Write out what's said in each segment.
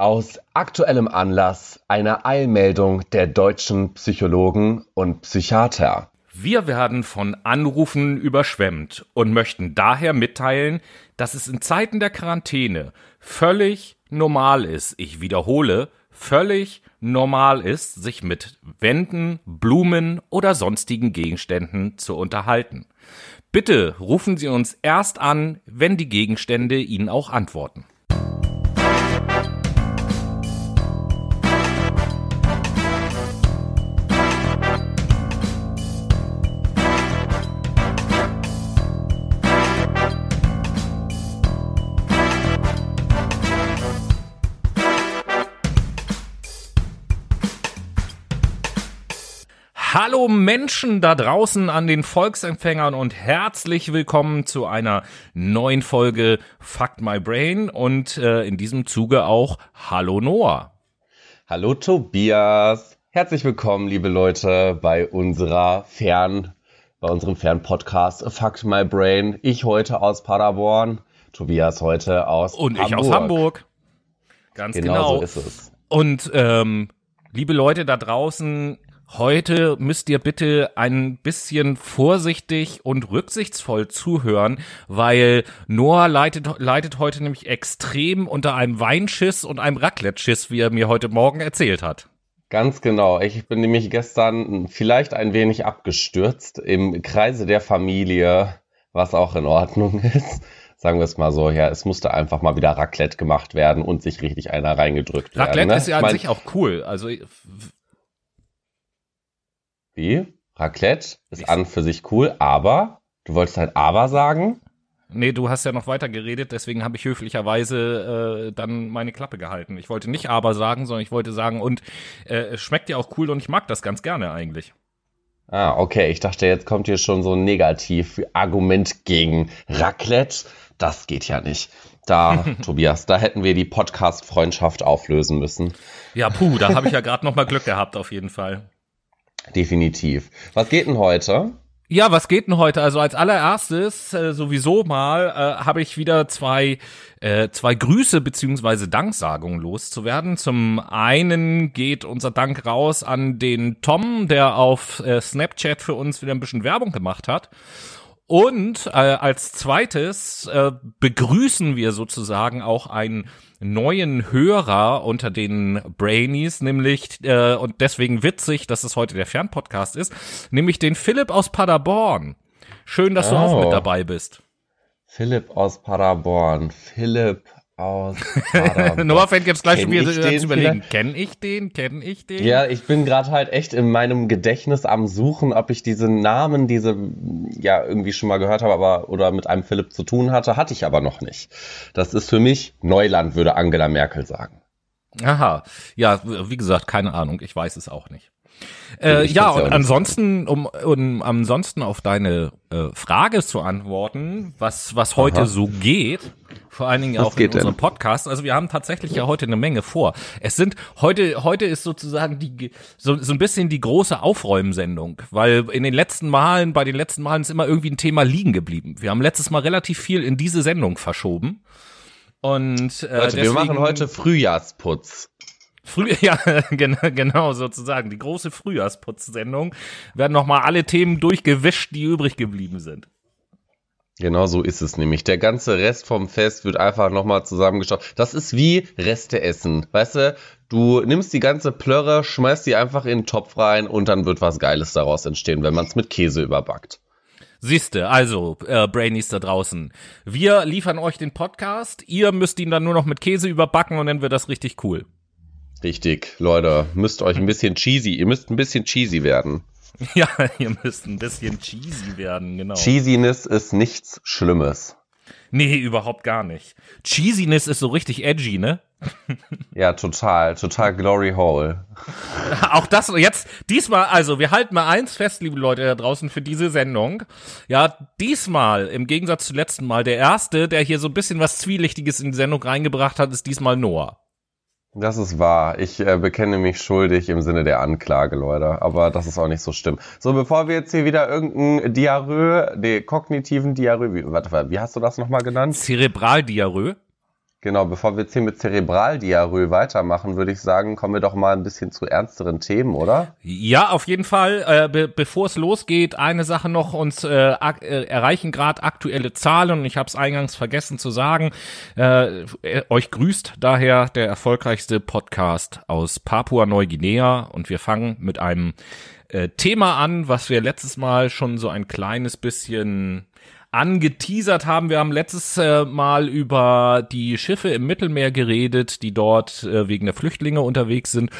Aus aktuellem Anlass eine Eilmeldung der deutschen Psychologen und Psychiater. Wir werden von Anrufen überschwemmt und möchten daher mitteilen, dass es in Zeiten der Quarantäne völlig normal ist, ich wiederhole, völlig normal ist, sich mit Wänden, Blumen oder sonstigen Gegenständen zu unterhalten. Bitte rufen Sie uns erst an, wenn die Gegenstände Ihnen auch antworten. Hallo Menschen da draußen an den Volksempfängern und herzlich willkommen zu einer neuen Folge Fuck My Brain und äh, in diesem Zuge auch Hallo Noah. Hallo Tobias. Herzlich willkommen, liebe Leute, bei unserer Fern, bei unserem Fernpodcast Fuck My Brain. Ich heute aus Paderborn, Tobias heute aus und Hamburg. ich aus Hamburg. Ganz genau. genau. so ist es. Und ähm, liebe Leute da draußen, Heute müsst ihr bitte ein bisschen vorsichtig und rücksichtsvoll zuhören, weil Noah leitet, leidet heute nämlich extrem unter einem Weinschiss und einem Raclette-Schiss, wie er mir heute Morgen erzählt hat. Ganz genau. Ich bin nämlich gestern vielleicht ein wenig abgestürzt im Kreise der Familie, was auch in Ordnung ist. Sagen wir es mal so, ja, es musste einfach mal wieder Raclette gemacht werden und sich richtig einer reingedrückt Raclette werden. Raclette ne? ist ja an mein, sich auch cool. Also wie? Raclette ist an für sich cool, aber du wolltest halt aber sagen? Nee, du hast ja noch weiter geredet, deswegen habe ich höflicherweise äh, dann meine Klappe gehalten. Ich wollte nicht aber sagen, sondern ich wollte sagen, und äh, es schmeckt ja auch cool und ich mag das ganz gerne eigentlich. Ah, okay. Ich dachte, jetzt kommt hier schon so ein Negativ-Argument gegen Raclette. Das geht ja nicht. Da, Tobias, da hätten wir die Podcast-Freundschaft auflösen müssen. Ja, puh, da habe ich ja gerade noch mal Glück gehabt, auf jeden Fall. Definitiv. Was geht denn heute? Ja, was geht denn heute? Also als allererstes äh, sowieso mal äh, habe ich wieder zwei äh, zwei Grüße beziehungsweise Danksagungen loszuwerden. Zum einen geht unser Dank raus an den Tom, der auf äh, Snapchat für uns wieder ein bisschen Werbung gemacht hat. Und äh, als zweites äh, begrüßen wir sozusagen auch einen neuen Hörer unter den Brainies, nämlich, äh, und deswegen witzig, dass es heute der Fernpodcast ist, nämlich den Philipp aus Paderborn. Schön, dass oh. du auch mit oh. dabei bist. Philipp aus Paderborn. Philipp aus. Noah fängt jetzt gleich schon wieder zu überlegen, kenne ich den, kenne ich den? Ja, ich bin gerade halt echt in meinem Gedächtnis am Suchen, ob ich diese Namen, diese ja irgendwie schon mal gehört habe, aber oder mit einem Philipp zu tun hatte, hatte ich aber noch nicht. Das ist für mich Neuland, würde Angela Merkel sagen. Aha, ja, wie gesagt, keine Ahnung, ich weiß es auch nicht. Äh, ja, und ansonsten, um, um ansonsten auf deine äh, Frage zu antworten, was, was heute Aha. so geht, vor allen Dingen was auch in unserem denn? Podcast. Also wir haben tatsächlich ja heute eine Menge vor. Es sind heute, heute ist sozusagen die so, so ein bisschen die große Aufräumsendung, weil in den letzten Malen, bei den letzten Malen ist immer irgendwie ein Thema liegen geblieben. Wir haben letztes Mal relativ viel in diese Sendung verschoben. Und äh, Leute, wir machen heute Frühjahrsputz. Früh, ja, genau, sozusagen. Die große Frühjahrsputzsendung werden nochmal alle Themen durchgewischt, die übrig geblieben sind. Genau so ist es nämlich. Der ganze Rest vom Fest wird einfach nochmal zusammengeschaut. Das ist wie Reste essen. Weißt du, du nimmst die ganze Plörre, schmeißt die einfach in den Topf rein und dann wird was Geiles daraus entstehen, wenn man es mit Käse überbackt. Siehste, also, äh, Brainies da draußen. Wir liefern euch den Podcast, ihr müsst ihn dann nur noch mit Käse überbacken und dann wird das richtig cool. Richtig, Leute, müsst euch ein bisschen cheesy, ihr müsst ein bisschen cheesy werden. Ja, ihr müsst ein bisschen cheesy werden, genau. Cheesiness ist nichts Schlimmes. Nee, überhaupt gar nicht. Cheesiness ist so richtig edgy, ne? ja, total, total Glory Hole. Auch das jetzt, diesmal, also wir halten mal eins fest, liebe Leute da draußen, für diese Sendung. Ja, diesmal, im Gegensatz zum letzten Mal, der erste, der hier so ein bisschen was Zwielichtiges in die Sendung reingebracht hat, ist diesmal Noah. Das ist wahr. Ich äh, bekenne mich schuldig im Sinne der Anklage, Leute. Aber das ist auch nicht so schlimm. So, bevor wir jetzt hier wieder irgendein Diarrhoe, den kognitiven Diarrhoe, wie, warte, wie hast du das nochmal genannt? Zerebraldiarrhoe. Genau, bevor wir jetzt hier mit Zerebraldiarrhoe weitermachen, würde ich sagen, kommen wir doch mal ein bisschen zu ernsteren Themen, oder? Ja, auf jeden Fall. Äh, be bevor es losgeht, eine Sache noch, uns äh, äh, erreichen gerade aktuelle Zahlen und ich habe es eingangs vergessen zu sagen. Äh, äh, euch grüßt daher der erfolgreichste Podcast aus Papua-Neuguinea und wir fangen mit einem äh, Thema an, was wir letztes Mal schon so ein kleines bisschen angeteasert haben. Wir haben letztes äh, Mal über die Schiffe im Mittelmeer geredet, die dort äh, wegen der Flüchtlinge unterwegs sind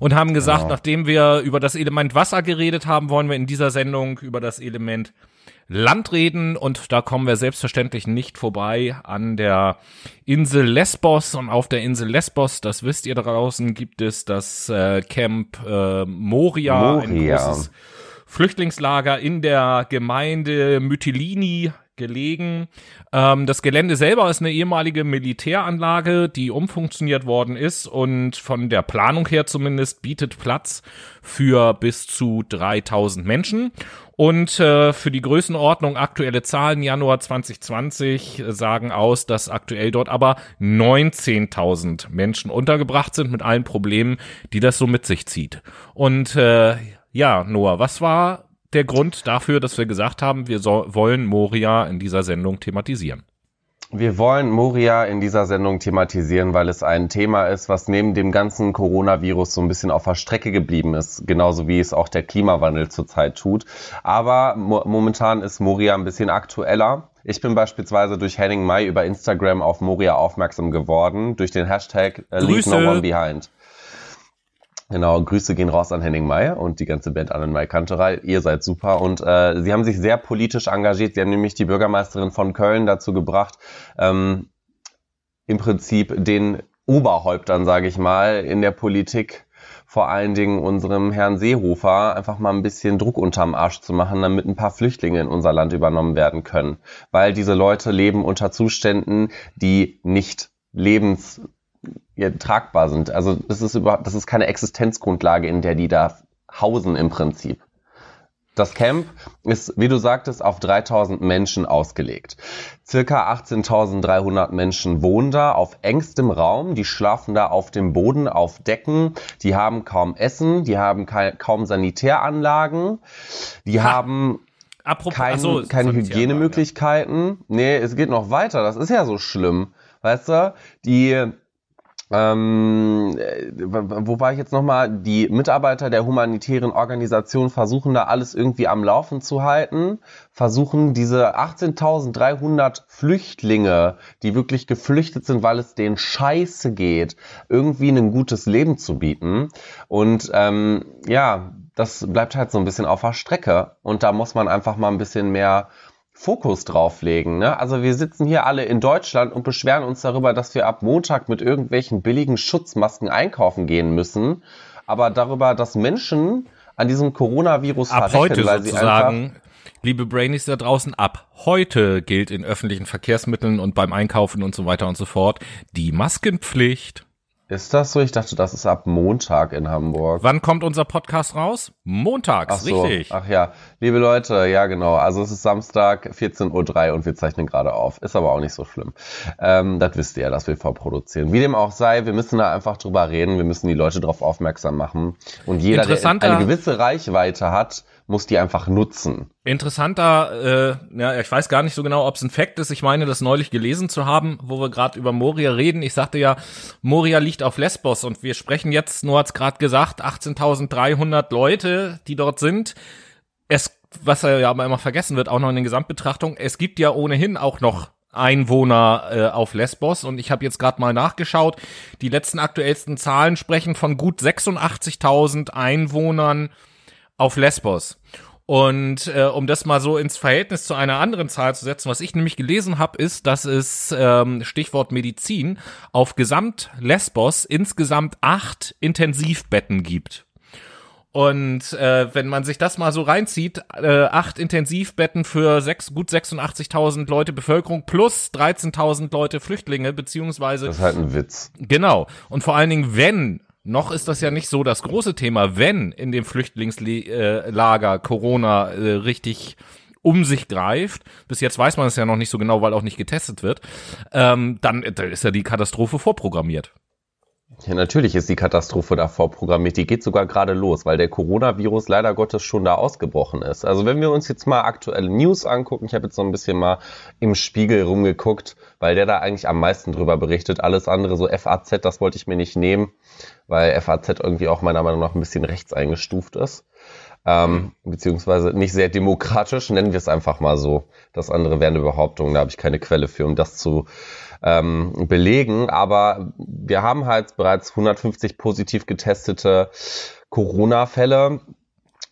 und haben gesagt, genau. nachdem wir über das Element Wasser geredet haben, wollen wir in dieser Sendung über das Element Land reden und da kommen wir selbstverständlich nicht vorbei an der Insel Lesbos und auf der Insel Lesbos, das wisst ihr draußen, gibt es das äh, Camp äh, Moria, Moria. ein großes Flüchtlingslager in der Gemeinde Mytilini gelegen. Ähm, das Gelände selber ist eine ehemalige Militäranlage, die umfunktioniert worden ist und von der Planung her zumindest bietet Platz für bis zu 3000 Menschen. Und äh, für die Größenordnung aktuelle Zahlen Januar 2020 sagen aus, dass aktuell dort aber 19.000 Menschen untergebracht sind mit allen Problemen, die das so mit sich zieht. Und äh, ja, Noah, was war der Grund dafür, dass wir gesagt haben, wir so, wollen Moria in dieser Sendung thematisieren? Wir wollen Moria in dieser Sendung thematisieren, weil es ein Thema ist, was neben dem ganzen Coronavirus so ein bisschen auf der Strecke geblieben ist, genauso wie es auch der Klimawandel zurzeit tut. Aber mo momentan ist Moria ein bisschen aktueller. Ich bin beispielsweise durch Henning Mai über Instagram auf Moria aufmerksam geworden, durch den Hashtag äh, Leave No One Behind. Genau, Grüße gehen raus an Henning Meyer und die ganze Band an Mai Kanterei. Ihr seid super und äh, sie haben sich sehr politisch engagiert. Sie haben nämlich die Bürgermeisterin von Köln dazu gebracht, ähm, im Prinzip den Oberhäuptern, sage ich mal, in der Politik, vor allen Dingen unserem Herrn Seehofer, einfach mal ein bisschen Druck unterm Arsch zu machen, damit ein paar Flüchtlinge in unser Land übernommen werden können. Weil diese Leute leben unter Zuständen, die nicht lebens ja, tragbar sind. Also das ist überhaupt, das ist keine Existenzgrundlage, in der die da hausen im Prinzip. Das Camp ist, wie du sagtest, auf 3000 Menschen ausgelegt. Circa 18.300 Menschen wohnen da auf engstem Raum. Die schlafen da auf dem Boden, auf Decken. Die haben kaum Essen. Die haben kaum Sanitäranlagen. Die ha. haben Apropos, kein, so, keine Hygienemöglichkeiten. Ja. Nee, es geht noch weiter. Das ist ja so schlimm. Weißt du, die ähm, äh, wo war ich jetzt nochmal? Die Mitarbeiter der humanitären Organisation versuchen da alles irgendwie am Laufen zu halten, versuchen diese 18.300 Flüchtlinge, die wirklich geflüchtet sind, weil es denen scheiße geht, irgendwie ein gutes Leben zu bieten. Und ähm, ja, das bleibt halt so ein bisschen auf der Strecke. Und da muss man einfach mal ein bisschen mehr Fokus drauflegen. Ne? Also wir sitzen hier alle in Deutschland und beschweren uns darüber, dass wir ab Montag mit irgendwelchen billigen Schutzmasken einkaufen gehen müssen. Aber darüber, dass Menschen an diesem Coronavirus ab heute weil sozusagen, liebe Brainies da draußen, ab heute gilt in öffentlichen Verkehrsmitteln und beim Einkaufen und so weiter und so fort die Maskenpflicht. Ist das so? Ich dachte, das ist ab Montag in Hamburg. Wann kommt unser Podcast raus? Montags, Ach so. richtig. Ach ja, liebe Leute, ja genau. Also es ist Samstag 14.03 Uhr und wir zeichnen gerade auf. Ist aber auch nicht so schlimm. Ähm, das wisst ihr ja, dass wir vorproduzieren. Wie dem auch sei, wir müssen da einfach drüber reden. Wir müssen die Leute darauf aufmerksam machen. Und jeder, der eine gewisse Reichweite hat, muss die einfach nutzen. Interessanter, äh, ja, ich weiß gar nicht so genau, ob es ein Fakt ist. Ich meine, das neulich gelesen zu haben, wo wir gerade über Moria reden. Ich sagte ja, Moria liegt auf Lesbos und wir sprechen jetzt, nur hat's gerade gesagt, 18.300 Leute, die dort sind. Es, was ja aber immer vergessen wird, auch noch in der Gesamtbetrachtung, es gibt ja ohnehin auch noch Einwohner äh, auf Lesbos und ich habe jetzt gerade mal nachgeschaut. Die letzten aktuellsten Zahlen sprechen von gut 86.000 Einwohnern auf Lesbos. Und äh, um das mal so ins Verhältnis zu einer anderen Zahl zu setzen, was ich nämlich gelesen habe, ist, dass es ähm, Stichwort Medizin auf Gesamt Lesbos insgesamt acht Intensivbetten gibt. Und äh, wenn man sich das mal so reinzieht, äh, acht Intensivbetten für sechs, gut 86.000 Leute Bevölkerung plus 13.000 Leute Flüchtlinge, beziehungsweise. Das ist halt ein Witz. Genau. Und vor allen Dingen, wenn noch ist das ja nicht so das große Thema, wenn in dem Flüchtlingslager Corona äh, richtig um sich greift, bis jetzt weiß man es ja noch nicht so genau, weil auch nicht getestet wird, ähm, dann, dann ist ja die Katastrophe vorprogrammiert. Ja, natürlich ist die Katastrophe davor programmiert. Die geht sogar gerade los, weil der Coronavirus leider Gottes schon da ausgebrochen ist. Also wenn wir uns jetzt mal aktuelle News angucken, ich habe jetzt so ein bisschen mal im Spiegel rumgeguckt, weil der da eigentlich am meisten drüber berichtet. Alles andere, so FAZ, das wollte ich mir nicht nehmen, weil FAZ irgendwie auch meiner Meinung nach ein bisschen rechts eingestuft ist. Ähm, beziehungsweise nicht sehr demokratisch, nennen wir es einfach mal so. Das andere wäre eine Behauptung, da habe ich keine Quelle für, um das zu ähm, belegen. Aber wir haben halt bereits 150 positiv getestete Corona-Fälle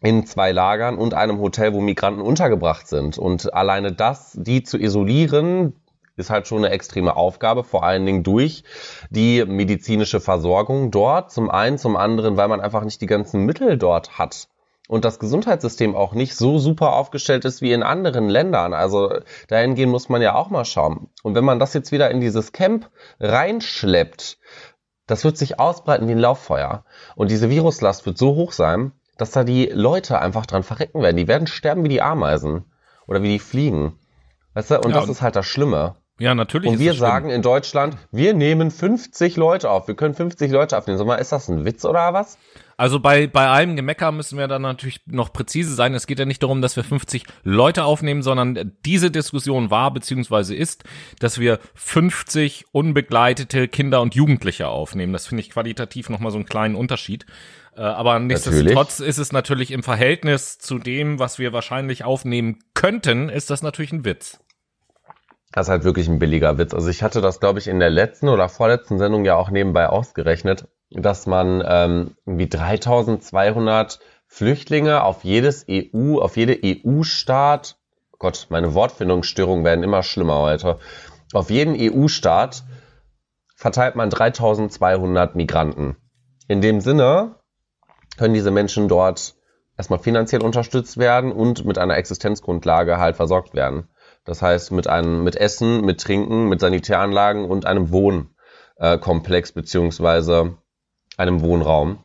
in zwei Lagern und einem Hotel, wo Migranten untergebracht sind. Und alleine das, die zu isolieren, ist halt schon eine extreme Aufgabe, vor allen Dingen durch die medizinische Versorgung dort. Zum einen, zum anderen, weil man einfach nicht die ganzen Mittel dort hat und das Gesundheitssystem auch nicht so super aufgestellt ist wie in anderen Ländern. Also dahingehend muss man ja auch mal schauen. Und wenn man das jetzt wieder in dieses Camp reinschleppt, das wird sich ausbreiten wie ein Lauffeuer. Und diese Viruslast wird so hoch sein, dass da die Leute einfach dran verrecken werden. Die werden sterben wie die Ameisen oder wie die Fliegen. Weißt du? Und ja, das ist halt das Schlimme. Ja, natürlich. Und wir sagen in Deutschland, wir nehmen 50 Leute auf. Wir können 50 Leute aufnehmen. Sag mal, ist das ein Witz oder was? Also bei, bei allem Gemecker müssen wir dann natürlich noch präzise sein. Es geht ja nicht darum, dass wir 50 Leute aufnehmen, sondern diese Diskussion war beziehungsweise ist, dass wir 50 unbegleitete Kinder und Jugendliche aufnehmen. Das finde ich qualitativ nochmal so einen kleinen Unterschied. Äh, aber nichtsdestotrotz ist es natürlich im Verhältnis zu dem, was wir wahrscheinlich aufnehmen könnten, ist das natürlich ein Witz. Das ist halt wirklich ein billiger Witz. Also ich hatte das, glaube ich, in der letzten oder vorletzten Sendung ja auch nebenbei ausgerechnet dass man ähm, irgendwie 3200 Flüchtlinge auf jedes EU, auf jede EU-Staat, Gott, meine Wortfindungsstörungen werden immer schlimmer heute, auf jeden EU-Staat verteilt man 3200 Migranten. In dem Sinne können diese Menschen dort erstmal finanziell unterstützt werden und mit einer Existenzgrundlage halt versorgt werden. Das heißt mit einem, mit Essen, mit Trinken, mit Sanitäranlagen und einem Wohnkomplex beziehungsweise einem Wohnraum.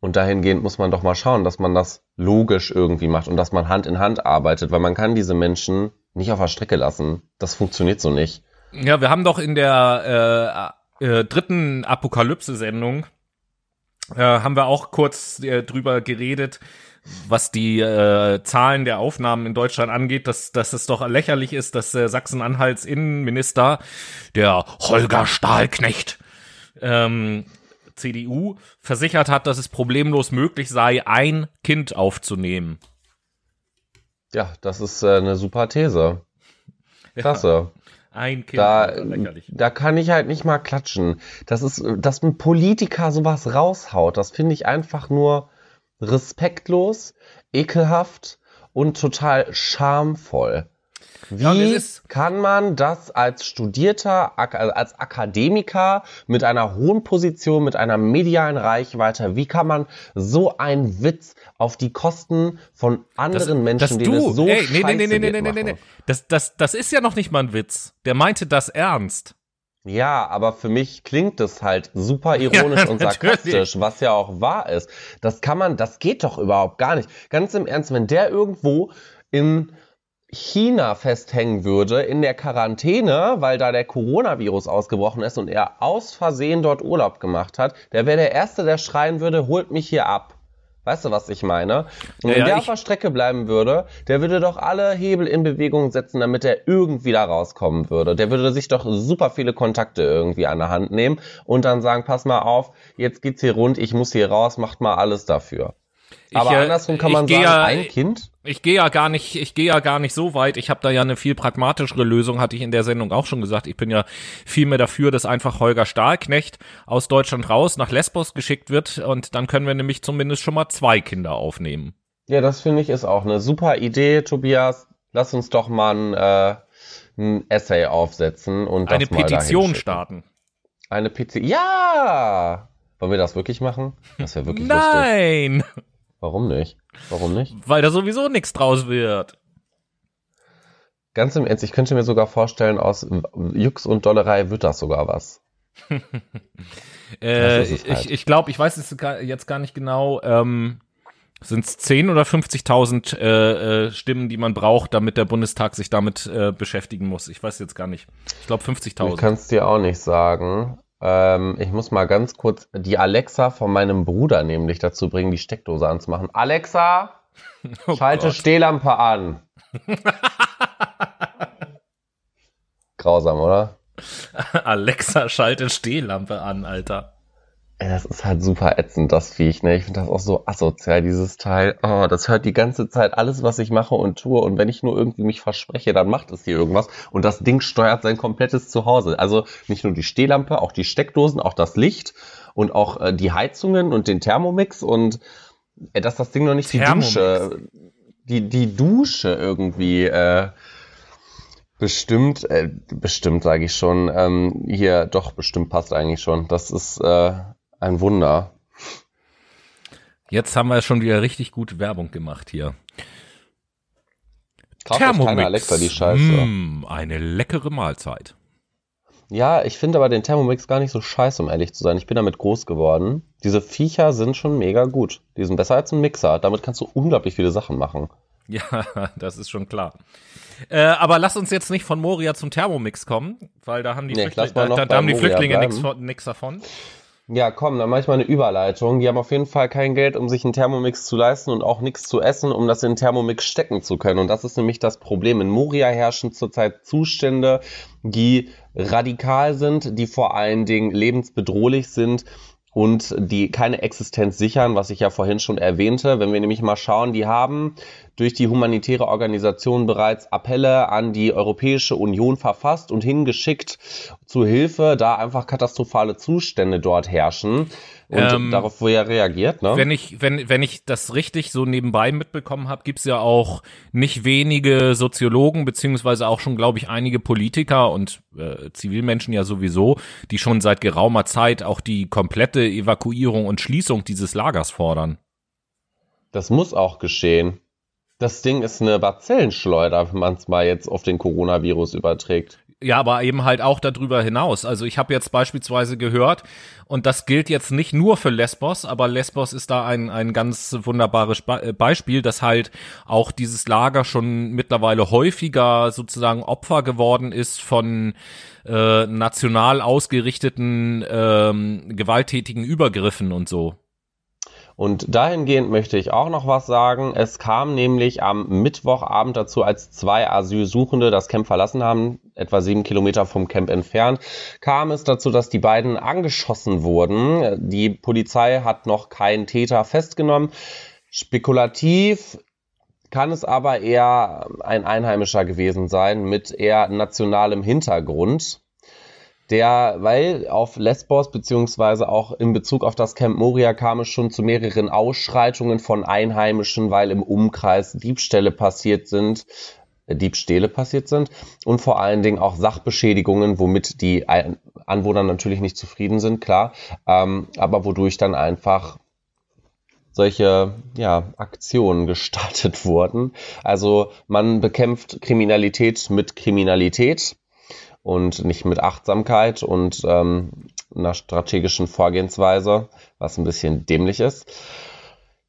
Und dahingehend muss man doch mal schauen, dass man das logisch irgendwie macht und dass man Hand in Hand arbeitet, weil man kann diese Menschen nicht auf der Strecke lassen. Das funktioniert so nicht. Ja, wir haben doch in der äh, äh, dritten Apokalypse-Sendung äh, haben wir auch kurz äh, drüber geredet, was die äh, Zahlen der Aufnahmen in Deutschland angeht, dass, dass es doch lächerlich ist, dass äh, Sachsen-Anhalts Innenminister, der Holger Stahlknecht, ähm, CDU versichert hat, dass es problemlos möglich sei, ein Kind aufzunehmen. Ja, das ist äh, eine super These. Klasse. Ein Kind. Da, da kann ich halt nicht mal klatschen. Das ist, dass ein Politiker sowas raushaut, das finde ich einfach nur respektlos, ekelhaft und total schamvoll. Wie ja, kann man das als studierter, also als Akademiker mit einer hohen Position, mit einer medialen Reichweite, wie kann man so einen Witz auf die Kosten von anderen das, Menschen, denen du, es so ey, nee, nee, nee, nee, nee, nee, nee, nee. Das, das, das ist ja noch nicht mal ein Witz. Der meinte das ernst. Ja, aber für mich klingt das halt super ironisch ja, und sarkastisch, was ja auch wahr ist. Das kann man, das geht doch überhaupt gar nicht. Ganz im Ernst, wenn der irgendwo in China festhängen würde in der Quarantäne, weil da der Coronavirus ausgebrochen ist und er aus Versehen dort Urlaub gemacht hat, der wäre der Erste, der schreien würde, holt mich hier ab. Weißt du, was ich meine? Und ja, wenn der auf der Strecke bleiben würde, der würde doch alle Hebel in Bewegung setzen, damit er irgendwie da rauskommen würde. Der würde sich doch super viele Kontakte irgendwie an der Hand nehmen und dann sagen, pass mal auf, jetzt geht's hier rund, ich muss hier raus, macht mal alles dafür. Aber ich, äh, andersrum kann man sagen, ja, ein Kind. Ich gehe ja gar nicht, ich gehe ja gar nicht so weit. Ich habe da ja eine viel pragmatischere Lösung, hatte ich in der Sendung auch schon gesagt. Ich bin ja viel mehr dafür, dass einfach Holger Stahlknecht aus Deutschland raus nach Lesbos geschickt wird und dann können wir nämlich zumindest schon mal zwei Kinder aufnehmen. Ja, das finde ich ist auch eine super Idee, Tobias. Lass uns doch mal ein, äh, ein Essay aufsetzen und eine Petition starten. Eine Petition. Ja! Wollen wir das wirklich machen? Das wäre wirklich Nein! Lustig. Warum nicht? Warum nicht? Weil da sowieso nichts draus wird. Ganz im Ernst, ich könnte mir sogar vorstellen, aus Jux und Dollerei wird das sogar was. äh, halt. ich ich glaube, ich weiß es jetzt gar nicht genau. Ähm, Sind es 10 oder 50.000 äh, äh, Stimmen, die man braucht, damit der Bundestag sich damit äh, beschäftigen muss? Ich weiß jetzt gar nicht. Ich glaube 50.000. Ich kann es dir auch nicht sagen. Ähm, ich muss mal ganz kurz die Alexa von meinem Bruder nämlich dazu bringen, die Steckdose anzumachen. Alexa, oh schalte Gott. Stehlampe an. Grausam, oder? Alexa, schalte Stehlampe an, Alter. Das ist halt super ätzend, das Viech, ne? Ich finde das auch so asozial, dieses Teil. Oh, das hört die ganze Zeit alles, was ich mache und tue. Und wenn ich nur irgendwie mich verspreche, dann macht es hier irgendwas. Und das Ding steuert sein komplettes Zuhause. Also nicht nur die Stehlampe, auch die Steckdosen, auch das Licht und auch äh, die Heizungen und den Thermomix und äh, dass das Ding noch nicht Thermomix. die Dusche, die, die Dusche irgendwie, äh, Bestimmt, äh, bestimmt sage ich schon. Ähm, hier, doch, bestimmt passt eigentlich schon. Das ist äh, ein Wunder. Jetzt haben wir schon wieder richtig gute Werbung gemacht hier. Kauft Thermomix. Alexa, die Scheiße. Mm, eine leckere Mahlzeit. Ja, ich finde aber den Thermomix gar nicht so scheiße, um ehrlich zu sein. Ich bin damit groß geworden. Diese Viecher sind schon mega gut. Die sind besser als ein Mixer. Damit kannst du unglaublich viele Sachen machen. Ja, das ist schon klar. Äh, aber lass uns jetzt nicht von Moria zum Thermomix kommen, weil da haben die, nee, Flüchtling, da, da haben die Flüchtlinge nichts davon. Ja, komm, dann mache ich mal eine Überleitung. Die haben auf jeden Fall kein Geld, um sich einen Thermomix zu leisten und auch nichts zu essen, um das in den Thermomix stecken zu können. Und das ist nämlich das Problem. In Moria herrschen zurzeit Zustände, die radikal sind, die vor allen Dingen lebensbedrohlich sind und die keine Existenz sichern, was ich ja vorhin schon erwähnte. Wenn wir nämlich mal schauen, die haben durch die humanitäre Organisation bereits Appelle an die Europäische Union verfasst und hingeschickt zu Hilfe, da einfach katastrophale Zustände dort herrschen. Und ähm, darauf wurde ja reagiert, ne? Wenn ich, wenn, wenn ich das richtig so nebenbei mitbekommen habe, gibt's ja auch nicht wenige Soziologen, beziehungsweise auch schon, glaube ich, einige Politiker und äh, Zivilmenschen ja sowieso, die schon seit geraumer Zeit auch die komplette Evakuierung und Schließung dieses Lagers fordern. Das muss auch geschehen. Das Ding ist eine Bazillenschleuder, wenn man es mal jetzt auf den Coronavirus überträgt. Ja, aber eben halt auch darüber hinaus. Also ich habe jetzt beispielsweise gehört, und das gilt jetzt nicht nur für Lesbos, aber Lesbos ist da ein, ein ganz wunderbares äh, Beispiel, dass halt auch dieses Lager schon mittlerweile häufiger sozusagen Opfer geworden ist von äh, national ausgerichteten ähm, gewalttätigen Übergriffen und so. Und dahingehend möchte ich auch noch was sagen. Es kam nämlich am Mittwochabend dazu, als zwei Asylsuchende das Camp verlassen haben, etwa sieben Kilometer vom Camp entfernt, kam es dazu, dass die beiden angeschossen wurden. Die Polizei hat noch keinen Täter festgenommen. Spekulativ kann es aber eher ein Einheimischer gewesen sein mit eher nationalem Hintergrund der, weil auf Lesbos beziehungsweise auch in Bezug auf das Camp Moria kam es schon zu mehreren Ausschreitungen von Einheimischen, weil im Umkreis Diebstähle passiert sind, äh, Diebstähle passiert sind und vor allen Dingen auch Sachbeschädigungen, womit die Anwohner natürlich nicht zufrieden sind, klar, ähm, aber wodurch dann einfach solche ja, Aktionen gestartet wurden. Also man bekämpft Kriminalität mit Kriminalität und nicht mit Achtsamkeit und ähm, einer strategischen Vorgehensweise, was ein bisschen dämlich ist.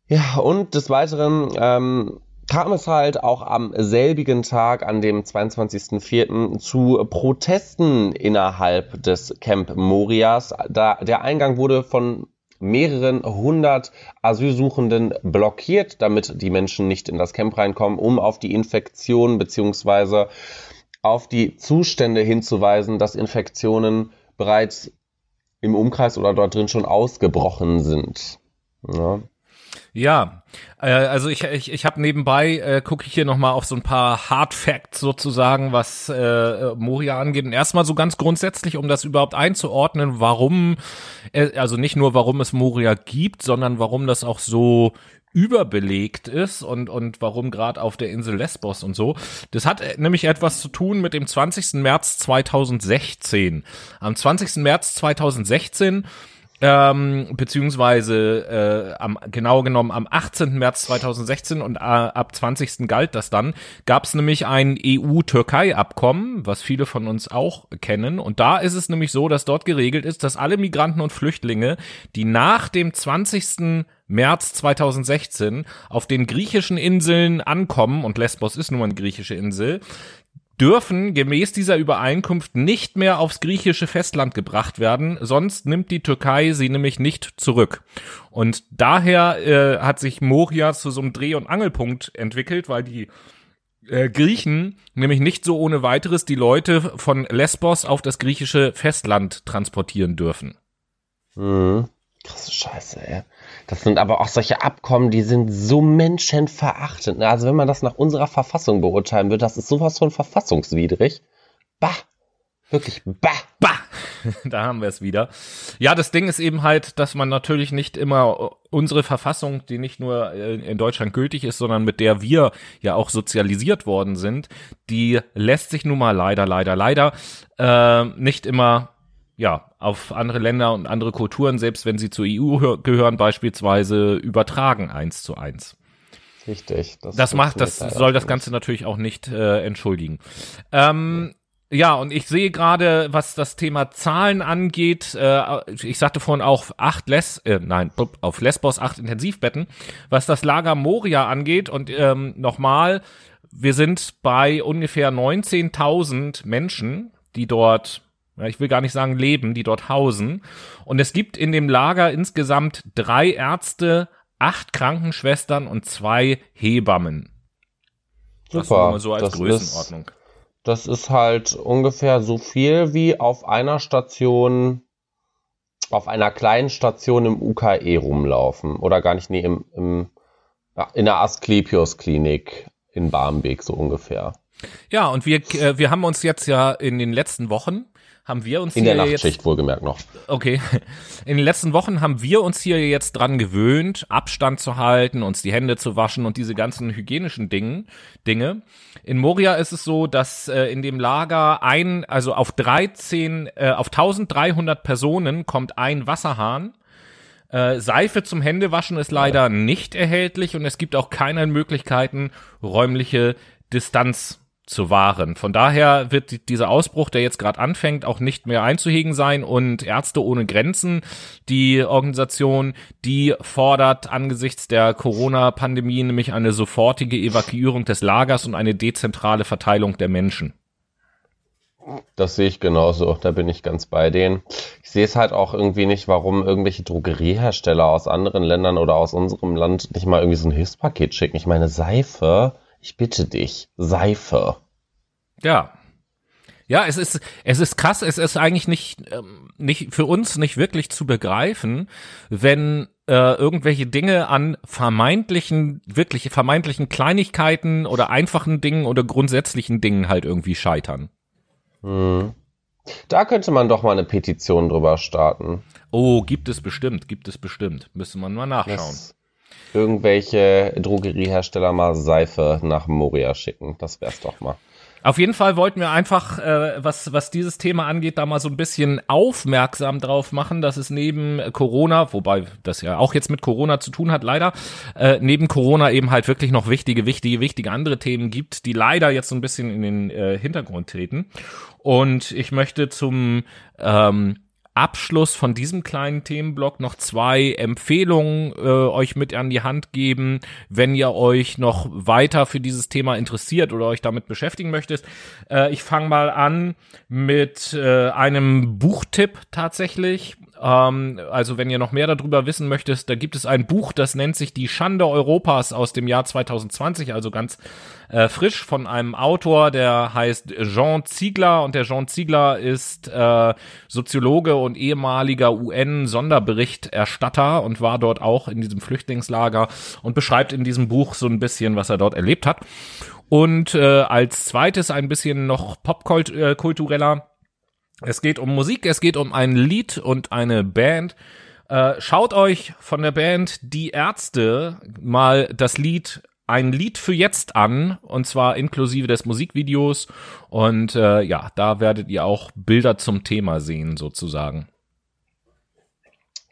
Ja, und des Weiteren ähm, kam es halt auch am selbigen Tag, an dem 22.04. zu Protesten innerhalb des Camp Morias. Da, der Eingang wurde von mehreren hundert Asylsuchenden blockiert, damit die Menschen nicht in das Camp reinkommen, um auf die Infektion beziehungsweise auf die Zustände hinzuweisen, dass Infektionen bereits im Umkreis oder dort drin schon ausgebrochen sind. Ja. Ja, äh, also ich, ich, ich habe nebenbei, äh, gucke ich hier nochmal auf so ein paar Hard Facts sozusagen, was äh, Moria angeht. Und erstmal so ganz grundsätzlich, um das überhaupt einzuordnen, warum, äh, also nicht nur warum es Moria gibt, sondern warum das auch so überbelegt ist und, und warum gerade auf der Insel Lesbos und so. Das hat äh, nämlich etwas zu tun mit dem 20. März 2016. Am 20. März 2016 ähm, beziehungsweise äh, am, genau genommen am 18. März 2016 und äh, ab 20. galt das dann, gab es nämlich ein EU-Türkei-Abkommen, was viele von uns auch kennen. Und da ist es nämlich so, dass dort geregelt ist, dass alle Migranten und Flüchtlinge, die nach dem 20. März 2016 auf den griechischen Inseln ankommen, und Lesbos ist nun eine griechische Insel, dürfen gemäß dieser Übereinkunft nicht mehr aufs griechische Festland gebracht werden, sonst nimmt die Türkei sie nämlich nicht zurück. Und daher äh, hat sich Moria zu so einem Dreh- und Angelpunkt entwickelt, weil die äh, Griechen nämlich nicht so ohne weiteres die Leute von Lesbos auf das griechische Festland transportieren dürfen. Mhm. Krasse Scheiße, ey. Das sind aber auch solche Abkommen, die sind so menschenverachtend. Ne? Also wenn man das nach unserer Verfassung beurteilen würde, das ist sowas von verfassungswidrig. Bah. Wirklich, bah. Bah. da haben wir es wieder. Ja, das Ding ist eben halt, dass man natürlich nicht immer unsere Verfassung, die nicht nur äh, in Deutschland gültig ist, sondern mit der wir ja auch sozialisiert worden sind, die lässt sich nun mal leider, leider, leider äh, nicht immer ja, auf andere Länder und andere Kulturen, selbst wenn sie zur EU gehören, beispielsweise übertragen eins zu eins. Richtig. Das, das macht, das soll das Ganze natürlich auch nicht äh, entschuldigen. Ähm, ja, und ich sehe gerade, was das Thema Zahlen angeht, äh, ich sagte vorhin auch acht Les, äh, nein, auf Lesbos acht Intensivbetten, was das Lager Moria angeht und ähm, nochmal, wir sind bei ungefähr 19.000 Menschen, die dort ich will gar nicht sagen leben, die dort hausen. Und es gibt in dem Lager insgesamt drei Ärzte, acht Krankenschwestern und zwei Hebammen. Super. Das so als das Größenordnung. Ist, das ist halt ungefähr so viel wie auf einer Station, auf einer kleinen Station im UKE rumlaufen. Oder gar nicht, nee, im, im, in der Asklepios-Klinik in Barmbek so ungefähr. Ja, und wir, äh, wir haben uns jetzt ja in den letzten Wochen haben wir uns in der Nachtschicht jetzt, wohlgemerkt noch. Okay. In den letzten Wochen haben wir uns hier jetzt dran gewöhnt, Abstand zu halten, uns die Hände zu waschen und diese ganzen hygienischen Dingen, Dinge. In Moria ist es so, dass äh, in dem Lager ein, also auf 13, äh, auf 1300 Personen kommt ein Wasserhahn. Äh, Seife zum Händewaschen ist leider nicht erhältlich und es gibt auch keine Möglichkeiten, räumliche Distanz zu wahren. Von daher wird dieser Ausbruch, der jetzt gerade anfängt, auch nicht mehr einzuhegen sein und Ärzte ohne Grenzen, die Organisation, die fordert angesichts der Corona-Pandemie nämlich eine sofortige Evakuierung des Lagers und eine dezentrale Verteilung der Menschen. Das sehe ich genauso, da bin ich ganz bei denen. Ich sehe es halt auch irgendwie nicht, warum irgendwelche Drogeriehersteller aus anderen Ländern oder aus unserem Land nicht mal irgendwie so ein Hilfspaket schicken. Ich meine, Seife, ich bitte dich, Seife. Ja. Ja, es ist, es ist krass, es ist eigentlich nicht, ähm, nicht für uns nicht wirklich zu begreifen, wenn äh, irgendwelche Dinge an vermeintlichen, wirklich vermeintlichen Kleinigkeiten oder einfachen Dingen oder grundsätzlichen Dingen halt irgendwie scheitern. Hm. Da könnte man doch mal eine Petition drüber starten. Oh, gibt es bestimmt, gibt es bestimmt. Müsste man mal nachschauen. Das irgendwelche Drogeriehersteller mal Seife nach Moria schicken. Das wär's doch mal. Auf jeden Fall wollten wir einfach, äh, was, was dieses Thema angeht, da mal so ein bisschen aufmerksam drauf machen, dass es neben Corona, wobei das ja auch jetzt mit Corona zu tun hat, leider, äh, neben Corona eben halt wirklich noch wichtige, wichtige, wichtige andere Themen gibt, die leider jetzt so ein bisschen in den äh, Hintergrund treten. Und ich möchte zum ähm, Abschluss von diesem kleinen Themenblock noch zwei Empfehlungen äh, euch mit an die Hand geben, wenn ihr euch noch weiter für dieses Thema interessiert oder euch damit beschäftigen möchtet. Äh, ich fange mal an mit äh, einem Buchtipp tatsächlich. Ähm, also wenn ihr noch mehr darüber wissen möchtet, da gibt es ein Buch, das nennt sich Die Schande Europas aus dem Jahr 2020, also ganz äh, frisch von einem Autor, der heißt Jean Ziegler und der Jean Ziegler ist äh, Soziologe und ehemaliger UN-Sonderberichterstatter und war dort auch in diesem Flüchtlingslager und beschreibt in diesem Buch so ein bisschen, was er dort erlebt hat. Und äh, als zweites ein bisschen noch popkultureller es geht um Musik, es geht um ein Lied und eine Band. Äh, schaut euch von der Band Die Ärzte mal das Lied ein Lied für jetzt an, und zwar inklusive des Musikvideos. Und äh, ja, da werdet ihr auch Bilder zum Thema sehen, sozusagen.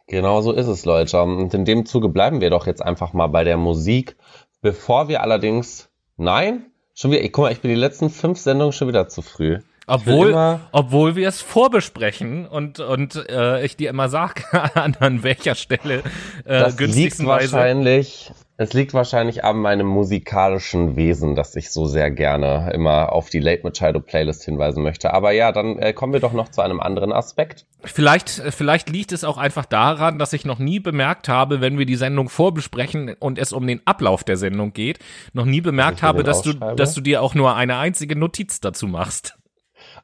Genau so ist es, Leute. Und in dem Zuge bleiben wir doch jetzt einfach mal bei der Musik. Bevor wir allerdings, nein, schon wieder, ich guck mal, ich bin die letzten fünf Sendungen schon wieder zu früh. Obwohl, obwohl wir es vorbesprechen und, und äh, ich dir immer sage, an, an welcher Stelle äh, das liegt wahrscheinlich, es liegt wahrscheinlich an meinem musikalischen Wesen, dass ich so sehr gerne immer auf die Late Machado Playlist hinweisen möchte. Aber ja, dann äh, kommen wir doch noch zu einem anderen Aspekt. Vielleicht, vielleicht liegt es auch einfach daran, dass ich noch nie bemerkt habe, wenn wir die Sendung vorbesprechen und es um den Ablauf der Sendung geht, noch nie bemerkt habe, dass du, dass du dir auch nur eine einzige Notiz dazu machst.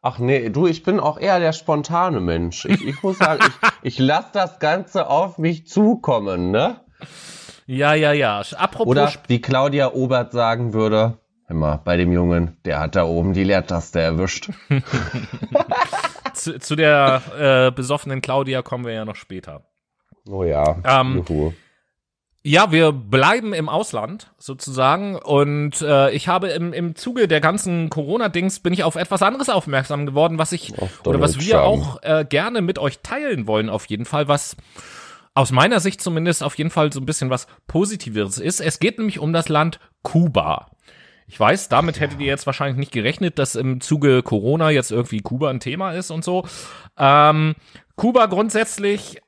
Ach nee, du, ich bin auch eher der spontane Mensch. Ich, ich muss sagen, ich, ich lasse das Ganze auf mich zukommen, ne? Ja, ja, ja. Apropos. Oder wie Claudia Obert sagen würde, immer bei dem Jungen, der hat da oben die Leertaste erwischt. zu, zu, der äh, besoffenen Claudia kommen wir ja noch später. Oh ja. Ähm, Juhu. Ja, wir bleiben im Ausland sozusagen und äh, ich habe im, im Zuge der ganzen Corona-Dings bin ich auf etwas anderes aufmerksam geworden, was ich oder was wir auch äh, gerne mit euch teilen wollen auf jeden Fall, was aus meiner Sicht zumindest auf jeden Fall so ein bisschen was Positiveres ist. Es geht nämlich um das Land Kuba. Ich weiß, damit hättet ihr jetzt wahrscheinlich nicht gerechnet, dass im Zuge Corona jetzt irgendwie Kuba ein Thema ist und so. Ähm, Kuba grundsätzlich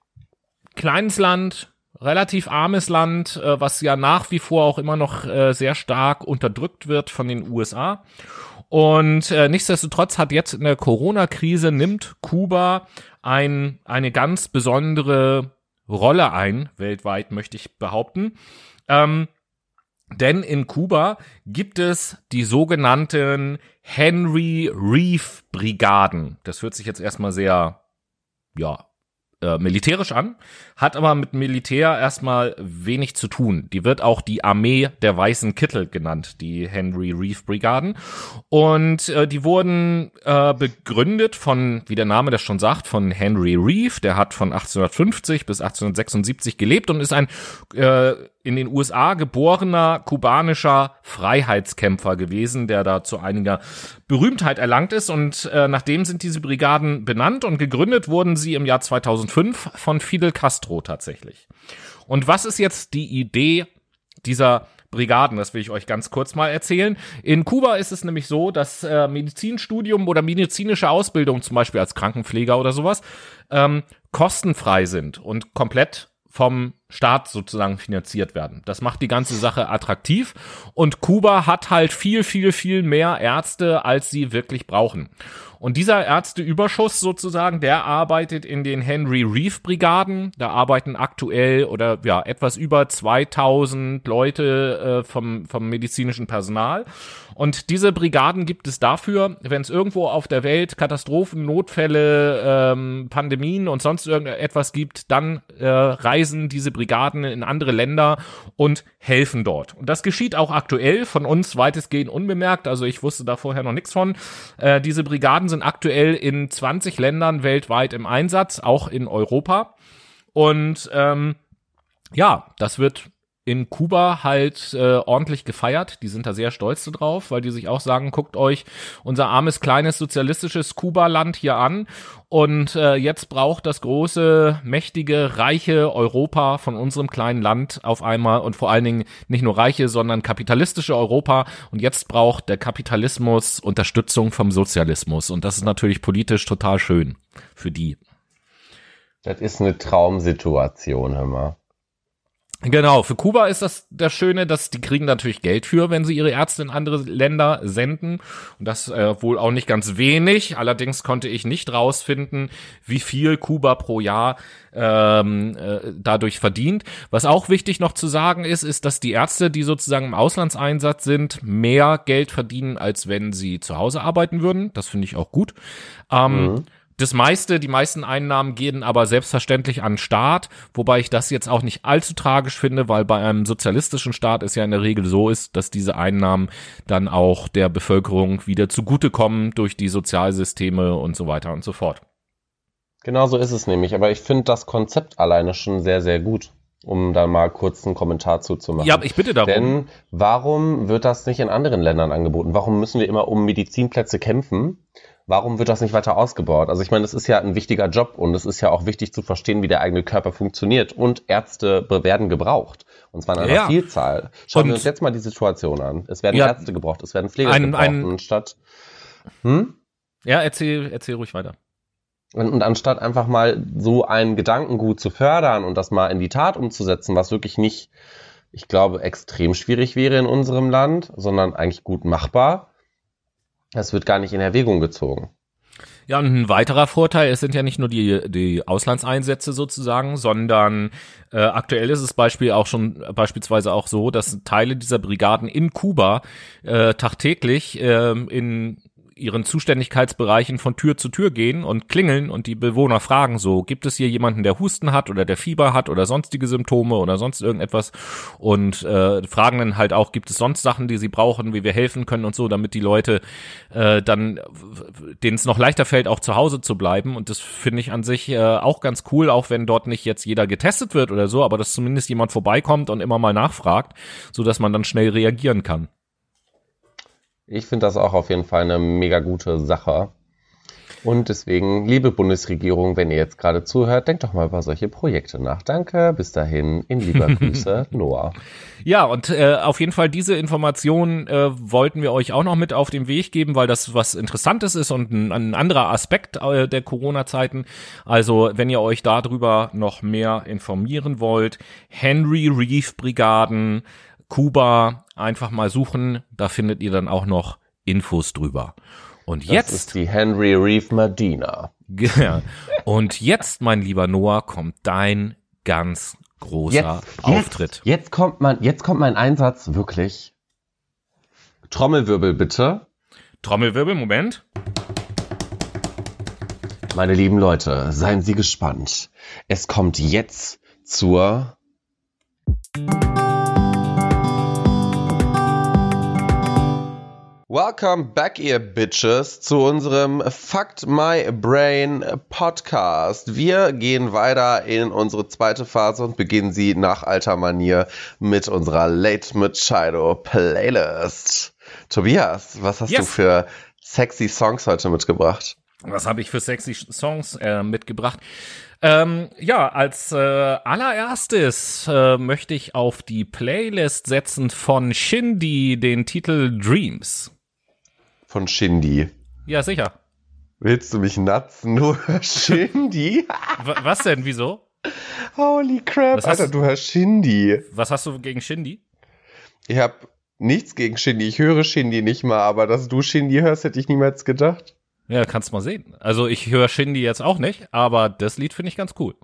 kleines Land, relativ armes Land, äh, was ja nach wie vor auch immer noch äh, sehr stark unterdrückt wird von den USA. Und äh, nichtsdestotrotz hat jetzt in der Corona-Krise nimmt Kuba ein, eine ganz besondere Rolle ein, weltweit möchte ich behaupten. Ähm, denn in Kuba gibt es die sogenannten Henry Reef Brigaden. Das hört sich jetzt erstmal sehr, ja, äh, militärisch an, hat aber mit Militär erstmal wenig zu tun. Die wird auch die Armee der weißen Kittel genannt, die Henry Reef Brigaden. Und äh, die wurden äh, begründet von, wie der Name das schon sagt, von Henry Reef. Der hat von 1850 bis 1876 gelebt und ist ein äh, in den USA geborener kubanischer Freiheitskämpfer gewesen, der da zu einiger Berühmtheit erlangt ist. Und äh, nachdem sind diese Brigaden benannt und gegründet wurden sie im Jahr 2005 von Fidel Castro tatsächlich. Und was ist jetzt die Idee dieser Brigaden, das will ich euch ganz kurz mal erzählen. In Kuba ist es nämlich so, dass äh, Medizinstudium oder medizinische Ausbildung, zum Beispiel als Krankenpfleger oder sowas, ähm, kostenfrei sind und komplett vom Staat sozusagen finanziert werden. Das macht die ganze Sache attraktiv und Kuba hat halt viel, viel, viel mehr Ärzte, als sie wirklich brauchen. Und dieser Ärzteüberschuss sozusagen, der arbeitet in den Henry Reef Brigaden. Da arbeiten aktuell oder ja etwas über 2000 Leute äh, vom, vom medizinischen Personal. Und diese Brigaden gibt es dafür, wenn es irgendwo auf der Welt Katastrophen, Notfälle, ähm, Pandemien und sonst irgendetwas gibt, dann äh, reisen diese Brigaden in andere Länder und helfen dort. Und das geschieht auch aktuell von uns weitestgehend unbemerkt. Also ich wusste da vorher noch nichts von. Äh, diese Brigaden sind aktuell in 20 Ländern weltweit im Einsatz, auch in Europa. Und ähm, ja, das wird in Kuba halt äh, ordentlich gefeiert. Die sind da sehr stolz drauf, weil die sich auch sagen, guckt euch unser armes, kleines, sozialistisches Kuba-Land hier an. Und äh, jetzt braucht das große, mächtige, reiche Europa von unserem kleinen Land auf einmal und vor allen Dingen nicht nur reiche, sondern kapitalistische Europa. Und jetzt braucht der Kapitalismus Unterstützung vom Sozialismus. Und das ist natürlich politisch total schön für die. Das ist eine Traumsituation, hör mal. Genau, für Kuba ist das das Schöne, dass die kriegen natürlich Geld für, wenn sie ihre Ärzte in andere Länder senden. Und das äh, wohl auch nicht ganz wenig. Allerdings konnte ich nicht rausfinden, wie viel Kuba pro Jahr ähm, äh, dadurch verdient. Was auch wichtig noch zu sagen ist, ist, dass die Ärzte, die sozusagen im Auslandseinsatz sind, mehr Geld verdienen, als wenn sie zu Hause arbeiten würden. Das finde ich auch gut. Ähm, mhm. Das meiste, die meisten Einnahmen gehen aber selbstverständlich an Staat, wobei ich das jetzt auch nicht allzu tragisch finde, weil bei einem sozialistischen Staat es ja in der Regel so ist, dass diese Einnahmen dann auch der Bevölkerung wieder zugutekommen durch die Sozialsysteme und so weiter und so fort. Genau so ist es nämlich, aber ich finde das Konzept alleine schon sehr, sehr gut um da mal kurz einen Kommentar zuzumachen. Ja, ich bitte darum. Denn warum wird das nicht in anderen Ländern angeboten? Warum müssen wir immer um Medizinplätze kämpfen? Warum wird das nicht weiter ausgebaut? Also ich meine, es ist ja ein wichtiger Job und es ist ja auch wichtig zu verstehen, wie der eigene Körper funktioniert. Und Ärzte werden gebraucht. Und zwar in einer ja. Vielzahl. Schauen und wir uns jetzt mal die Situation an. Es werden ja, Ärzte gebraucht, es werden Pfleger ein, gebraucht. Ein, und statt, hm? Ja, erzähl, erzähl ruhig weiter. Und, und anstatt einfach mal so ein Gedankengut zu fördern und das mal in die Tat umzusetzen, was wirklich nicht, ich glaube, extrem schwierig wäre in unserem Land, sondern eigentlich gut machbar, das wird gar nicht in Erwägung gezogen. Ja, und ein weiterer Vorteil, es sind ja nicht nur die, die Auslandseinsätze sozusagen, sondern äh, aktuell ist es Beispiel auch schon beispielsweise auch so, dass Teile dieser Brigaden in Kuba äh, tagtäglich äh, in ihren Zuständigkeitsbereichen von Tür zu Tür gehen und klingeln und die Bewohner fragen so, gibt es hier jemanden, der Husten hat oder der Fieber hat oder sonstige Symptome oder sonst irgendetwas und äh, fragen dann halt auch, gibt es sonst Sachen, die sie brauchen, wie wir helfen können und so, damit die Leute äh, dann, denen es noch leichter fällt, auch zu Hause zu bleiben und das finde ich an sich äh, auch ganz cool, auch wenn dort nicht jetzt jeder getestet wird oder so, aber dass zumindest jemand vorbeikommt und immer mal nachfragt, so dass man dann schnell reagieren kann. Ich finde das auch auf jeden Fall eine mega gute Sache. Und deswegen, liebe Bundesregierung, wenn ihr jetzt gerade zuhört, denkt doch mal über solche Projekte nach. Danke, bis dahin, in lieber Grüße, Noah. Ja, und äh, auf jeden Fall diese Informationen äh, wollten wir euch auch noch mit auf den Weg geben, weil das was Interessantes ist und ein, ein anderer Aspekt äh, der Corona-Zeiten. Also, wenn ihr euch darüber noch mehr informieren wollt, Henry Reef Brigaden, Kuba einfach mal suchen, da findet ihr dann auch noch Infos drüber. Und jetzt. Das ist die Henry Reeve Medina. Und jetzt, mein lieber Noah, kommt dein ganz großer jetzt, Auftritt. Jetzt, jetzt kommt mein, jetzt kommt mein Einsatz wirklich. Trommelwirbel bitte. Trommelwirbel, Moment. Meine lieben Leute, seien Sie gespannt. Es kommt jetzt zur Welcome back, ihr Bitches, zu unserem Fucked My Brain Podcast. Wir gehen weiter in unsere zweite Phase und beginnen sie nach alter Manier mit unserer Late Machado Playlist. Tobias, was hast yes. du für sexy Songs heute mitgebracht? Was habe ich für sexy Songs äh, mitgebracht? Ähm, ja, als äh, allererstes äh, möchte ich auf die Playlist setzen von Shindy den Titel Dreams von Shindy. Ja, sicher. Willst du mich natzen? Nur Shindy? Was denn? Wieso? Holy crap, Alter, du hörst Shindy. Was hast du gegen Shindy? Ich hab nichts gegen Shindy. Ich höre Shindy nicht mal, aber dass du Shindy hörst, hätte ich niemals gedacht. Ja, kannst mal sehen. Also ich höre Shindy jetzt auch nicht, aber das Lied finde ich ganz cool.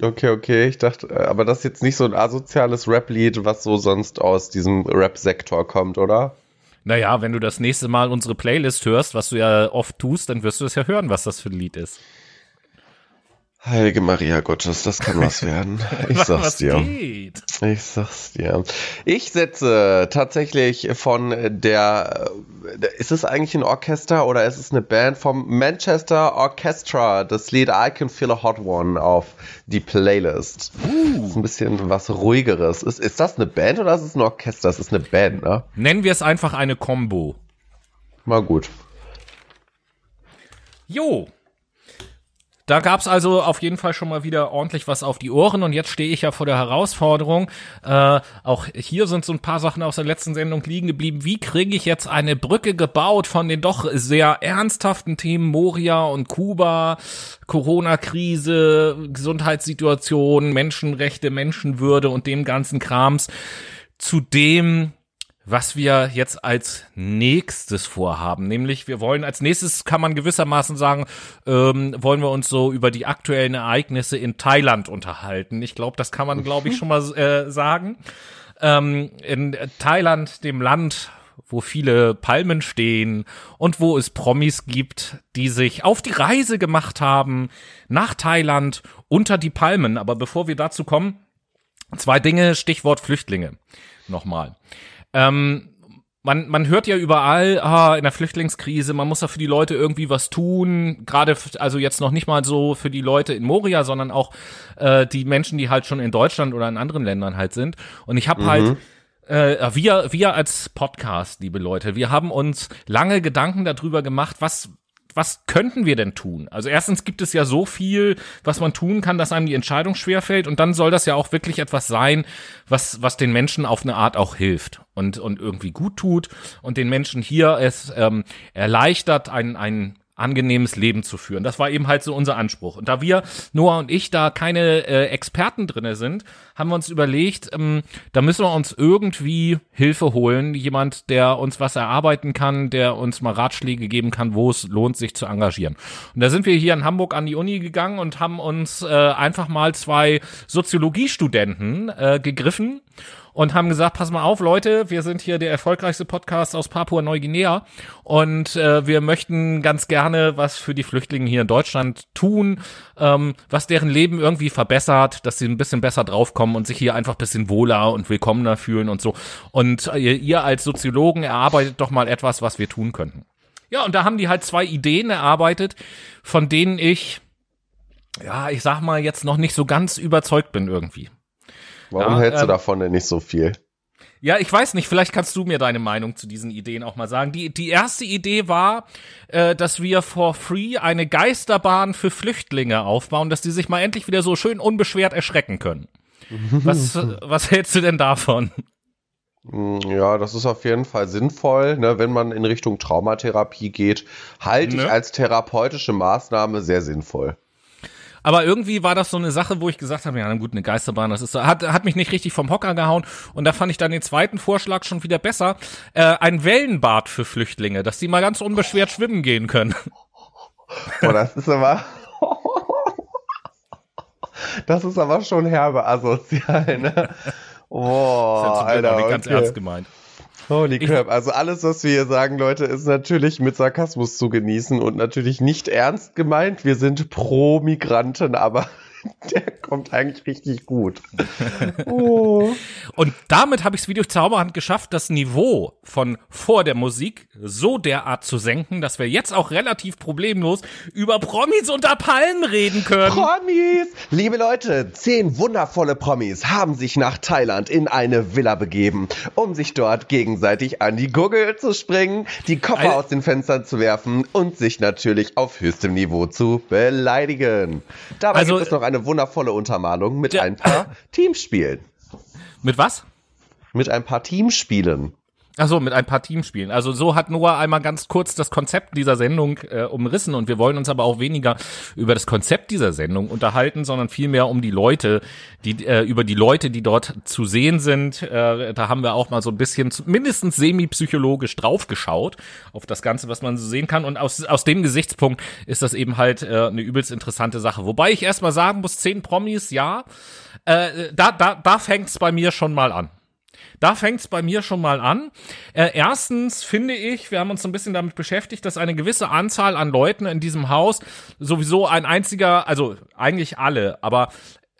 Okay, okay. Ich dachte, äh, aber das ist jetzt nicht so ein asoziales Rap-Lied, was so sonst aus diesem Rap-Sektor kommt, oder? Naja, wenn du das nächste Mal unsere Playlist hörst, was du ja oft tust, dann wirst du es ja hören, was das für ein Lied ist. Heilige Maria Gottes, das kann was werden. Ich sag's dir. Geht? Ich sag's dir. Ich setze tatsächlich von der, ist es eigentlich ein Orchester oder ist es eine Band vom Manchester Orchestra, das Lied I Can Feel a Hot One auf die Playlist. Uh. Ist ein bisschen was ruhigeres. Ist, ist das eine Band oder ist es ein Orchester? Das ist eine Band, ne? Nennen wir es einfach eine Combo. Mal gut. Jo, da gab's also auf jeden Fall schon mal wieder ordentlich was auf die Ohren und jetzt stehe ich ja vor der Herausforderung. Äh, auch hier sind so ein paar Sachen aus der letzten Sendung liegen geblieben. Wie kriege ich jetzt eine Brücke gebaut von den doch sehr ernsthaften Themen Moria und Kuba, Corona-Krise, Gesundheitssituation, Menschenrechte, Menschenwürde und dem ganzen Krams zu dem, was wir jetzt als nächstes vorhaben. Nämlich, wir wollen als nächstes, kann man gewissermaßen sagen, ähm, wollen wir uns so über die aktuellen Ereignisse in Thailand unterhalten. Ich glaube, das kann man, glaube ich, schon mal äh, sagen. Ähm, in Thailand, dem Land, wo viele Palmen stehen und wo es Promis gibt, die sich auf die Reise gemacht haben nach Thailand unter die Palmen. Aber bevor wir dazu kommen, zwei Dinge, Stichwort Flüchtlinge. Nochmal. Ähm, man, man hört ja überall, ah, in der Flüchtlingskrise, man muss ja für die Leute irgendwie was tun. Gerade, also jetzt noch nicht mal so für die Leute in Moria, sondern auch äh, die Menschen, die halt schon in Deutschland oder in anderen Ländern halt sind. Und ich habe halt, mhm. halt äh, wir, wir als Podcast, liebe Leute, wir haben uns lange Gedanken darüber gemacht, was was könnten wir denn tun? Also erstens gibt es ja so viel, was man tun kann, dass einem die Entscheidung schwerfällt und dann soll das ja auch wirklich etwas sein, was, was den Menschen auf eine Art auch hilft und, und irgendwie gut tut und den Menschen hier es ähm, erleichtert, ein, ein angenehmes Leben zu führen. Das war eben halt so unser Anspruch. Und da wir, Noah und ich, da keine äh, Experten drinne sind, haben wir uns überlegt, ähm, da müssen wir uns irgendwie Hilfe holen. Jemand, der uns was erarbeiten kann, der uns mal Ratschläge geben kann, wo es lohnt, sich zu engagieren. Und da sind wir hier in Hamburg an die Uni gegangen und haben uns äh, einfach mal zwei Soziologiestudenten äh, gegriffen und haben gesagt, pass mal auf, Leute, wir sind hier der erfolgreichste Podcast aus Papua-Neuguinea und äh, wir möchten ganz gerne was für die Flüchtlinge hier in Deutschland tun, ähm, was deren Leben irgendwie verbessert, dass sie ein bisschen besser draufkommen und sich hier einfach ein bisschen wohler und willkommener fühlen und so. Und ihr, ihr als Soziologen erarbeitet doch mal etwas, was wir tun könnten. Ja, und da haben die halt zwei Ideen erarbeitet, von denen ich, ja, ich sag mal, jetzt noch nicht so ganz überzeugt bin irgendwie. Warum Ja, hältst du ähm, davon denn nicht so viel? Ja, ich weiß nicht, vielleicht kannst du mir deine Meinung zu diesen Ideen auch mal sagen. Die, die erste Idee war, äh, dass wir for free eine Geisterbahn für Flüchtlinge aufbauen, dass die sich mal endlich wieder so schön unbeschwert erschrecken können. Was, was hältst du denn davon? Mm, Ja, das ist auf jeden Fall sinnvoll, ne, wenn man in Richtung Traumatherapie geht. Halte Ne? ich als therapeutische Maßnahme sehr sinnvoll. Aber irgendwie war das so eine Sache, wo ich gesagt habe, ja, gut, eine Geisterbahn, das ist so- hat, hat mich nicht richtig vom Hocker gehauen. Und da fand ich dann den zweiten Vorschlag schon wieder besser. Äh, ein Wellenbad für Flüchtlinge, dass die mal ganz unbeschwert schwimmen gehen können. Boah, das ist aber. Das ist aber schon herbe asozial, ne? Boah, Das ist ja Alter, ganz okay. ernst gemeint. Holy crap. Also alles, was wir hier sagen, Leute, ist natürlich mit Sarkasmus zu genießen und natürlich nicht ernst gemeint. Wir sind pro Migranten, aber der kommt eigentlich richtig gut. Oh. Und damit habe ich es wie durch Zauberhand geschafft, das Niveau von vor der Musik so derart zu senken, dass wir jetzt auch relativ problemlos über Promis unter Palmen reden können. Promis! Liebe Leute, zehn wundervolle Promis haben sich nach Thailand in eine Villa begeben, um sich dort gegenseitig an die Gurgel zu springen, die Koffer Al- aus den Fenstern zu werfen und sich natürlich auf höchstem Niveau zu beleidigen. Dabei Also- gibt es noch eine wundervolle Untermalung mit Der- ein paar Teamspielen. Mit was? Mit ein paar Teamspielen. Achso, mit ein paar Teamspielen. Also so hat Noah einmal ganz kurz das Konzept dieser Sendung äh, umrissen und wir wollen uns aber auch weniger über das Konzept dieser Sendung unterhalten, sondern vielmehr um die Leute, die äh, über die Leute, die dort zu sehen sind. Äh, da haben wir auch mal so ein bisschen mindestens semi-psychologisch draufgeschaut auf das Ganze, was man so sehen kann. Und aus, aus dem Gesichtspunkt ist das eben halt äh, eine übelst interessante Sache. Wobei ich erstmal sagen muss, zehn Promis, ja, äh, da, da, da fängt's bei mir schon mal an. Da fängt's bei mir schon mal an. Äh, erstens finde ich, wir haben uns so ein bisschen damit beschäftigt, dass eine gewisse Anzahl an Leuten in diesem Haus sowieso ein einziger, also eigentlich alle, aber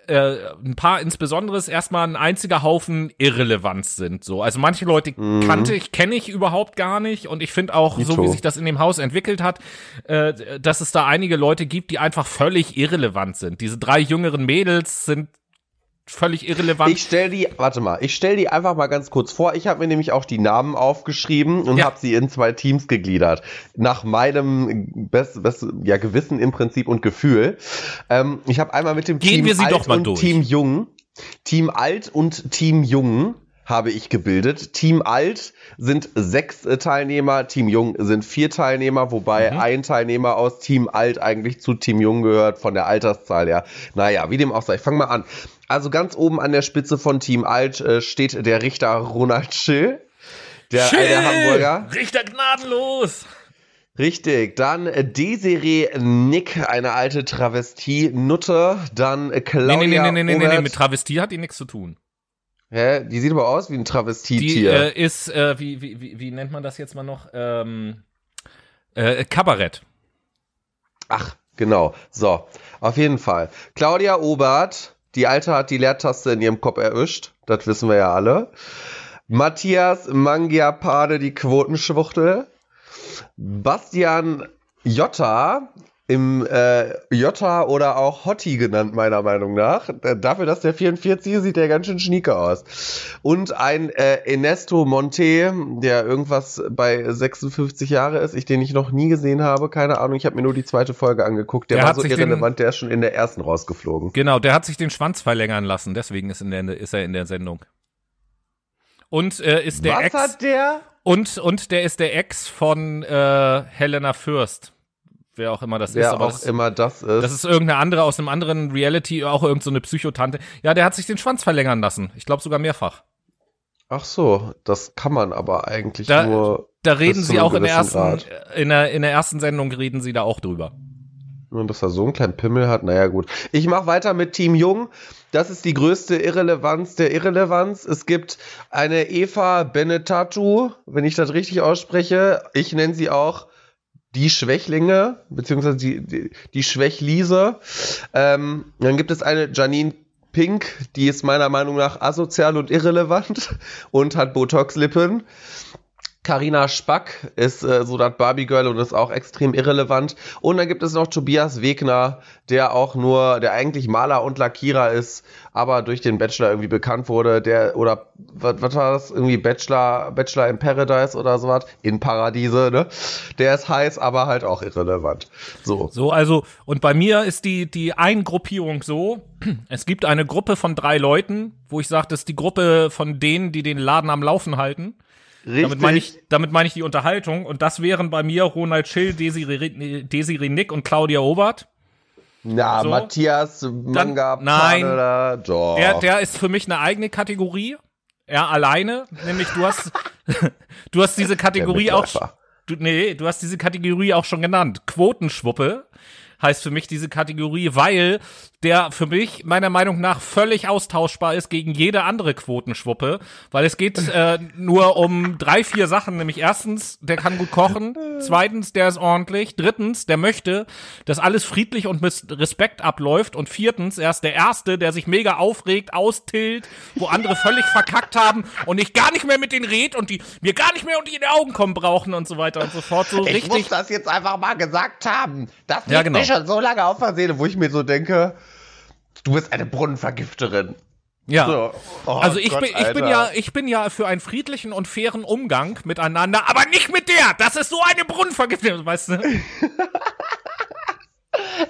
äh, ein paar insbesondere ist erstmal ein einziger Haufen Irrelevanz sind. So, also manche Leute kannte ich, kenne ich überhaupt gar nicht und ich finde auch, so Dito. wie sich das in dem Haus entwickelt hat, äh, dass es da einige Leute gibt, die einfach völlig irrelevant sind. Diese drei jüngeren Mädels sind völlig irrelevant. Ich stell die, warte mal, ich stell die einfach mal ganz kurz vor. Ich habe mir nämlich auch die Namen aufgeschrieben und Ja. habe sie in zwei Teams gegliedert. Nach meinem best, best, ja, Gewissen im Prinzip und Gefühl. Ähm, ich habe einmal mit dem Gehen Team wir sie Alt doch mal und durch. Team Jung. Team Alt und Team Jung habe ich gebildet. Team Alt sind sechs äh, Teilnehmer, Team Jung sind vier Teilnehmer, wobei Mhm. ein Teilnehmer aus Team Alt eigentlich zu Team Jung gehört, von der Alterszahl her. Naja, wie dem auch sei. Ich fange mal an. Also ganz oben an der Spitze von Team Alt äh, steht der Richter Ronald Schill. Der Chill! alte Hamburger. Richter gnadenlos! Richtig. Dann äh, Desiree Nick, eine alte Travestie-Nutte. Dann äh, Nee, Claudia nee, nee, nee, nee, nee, nee, Obert. mit Travestie hat die nichts zu tun. Hä? Die sieht aber aus wie ein Die Travestietier. äh, ist, äh, wie, wie, wie, wie nennt man das jetzt mal noch? Ähm, äh, Kabarett. Ach, genau. So, auf jeden Fall. Claudia Obert, die Alte hat die Leertaste in ihrem Kopf erwischt. Das wissen wir ja alle. Matthias Mangiapane, die Quotenschwuchtel. Bastian Jotta im äh, Jota oder auch Hotti genannt, meiner Meinung nach. Äh, Dafür, dass der 44 ist, sieht der ganz schön schnieker aus. Und ein äh, Ernesto Monte, der irgendwas bei 56 Jahre ist, ich den ich noch nie gesehen habe, keine Ahnung, ich habe mir nur die zweite Folge angeguckt. Der, Der war hat so sich irrelevant, der ist schon in der ersten rausgeflogen. Genau, der hat sich den Schwanz verlängern lassen, deswegen ist, in der, ist er in der Sendung. Und äh, ist der Was Ex hat der? und und der ist der Ex von äh, Helena Fürst. Wer auch immer das ist, Wer aber auch das, immer das ist. das ist irgendeine andere aus einem anderen Reality, auch irgendeine so eine Psychotante. Ja, der hat sich den Schwanz verlängern lassen. Ich glaube sogar mehrfach. Ach so, das kann man aber eigentlich Da- nur. Da reden sie auch in der ersten Grad. in der in der ersten Sendung reden sie da auch drüber. Und dass er so einen kleinen Pimmel hat, naja gut. Ich mache weiter mit Team Jung. Das ist die größte Irrelevanz der Irrelevanz. Es gibt eine Eva Benetatu, wenn ich das richtig ausspreche. Ich nenne sie auch die Schwächlinge, beziehungsweise die, die, die Schwächlise. Ähm, dann gibt es eine Janine Pink, die ist meiner Meinung nach asozial und irrelevant und hat Botox-Lippen. Carina Spack ist äh, so das Barbie Girl und ist auch extrem irrelevant. Und dann gibt es noch Tobias Wegner, der auch nur, der eigentlich Maler und Lackierer ist, aber durch den Bachelor irgendwie bekannt wurde. Der, oder was, was war das? Irgendwie Bachelor, Bachelor in Paradise oder sowas? In Paradiese, ne? Der ist heiß, aber halt auch irrelevant. So. So, also, und bei mir ist die, die Eingruppierung so, es gibt eine Gruppe von drei Leuten, wo ich sage, das ist die Gruppe von denen, die den Laden am Laufen halten. Richtig. Damit meine ich, damit meine ich die Unterhaltung. Und das wären bei mir Ronald Schill, Desiree, Desiree Nick und Claudia Obert. Na, so. Matthias Manga nein. Paneler, doch. Der, der ist für mich eine eigene Kategorie. Er alleine, nämlich du hast, du hast diese Kategorie auch, du, nee, du hast diese Kategorie auch schon genannt. Quotenschwuppe heißt für mich diese Kategorie, weil der für mich meiner Meinung nach völlig austauschbar ist gegen jede andere Quotenschwuppe, weil es geht äh, nur um drei, vier Sachen, nämlich erstens, der kann gut kochen, zweitens, der ist ordentlich, drittens, der möchte, dass alles friedlich und mit Respekt abläuft. Und viertens, er ist der Erste, der sich mega aufregt, austilt, wo andere völlig verkackt haben und ich gar nicht mehr mit denen red und die mir gar nicht mehr unter die Augen kommen brauchen und so weiter und so fort, so Ich richtig muss das jetzt einfach mal gesagt haben. Das Ja, genau. mir schon so lange auf der Seele, wo ich mir so denke, du bist eine Brunnenvergifterin. Ja. So. Oh also ich Gott, bin, ich bin ja, ich bin ja für einen friedlichen und fairen Umgang miteinander, aber nicht mit der. Das ist so eine Brunnenvergiftung, weißt du?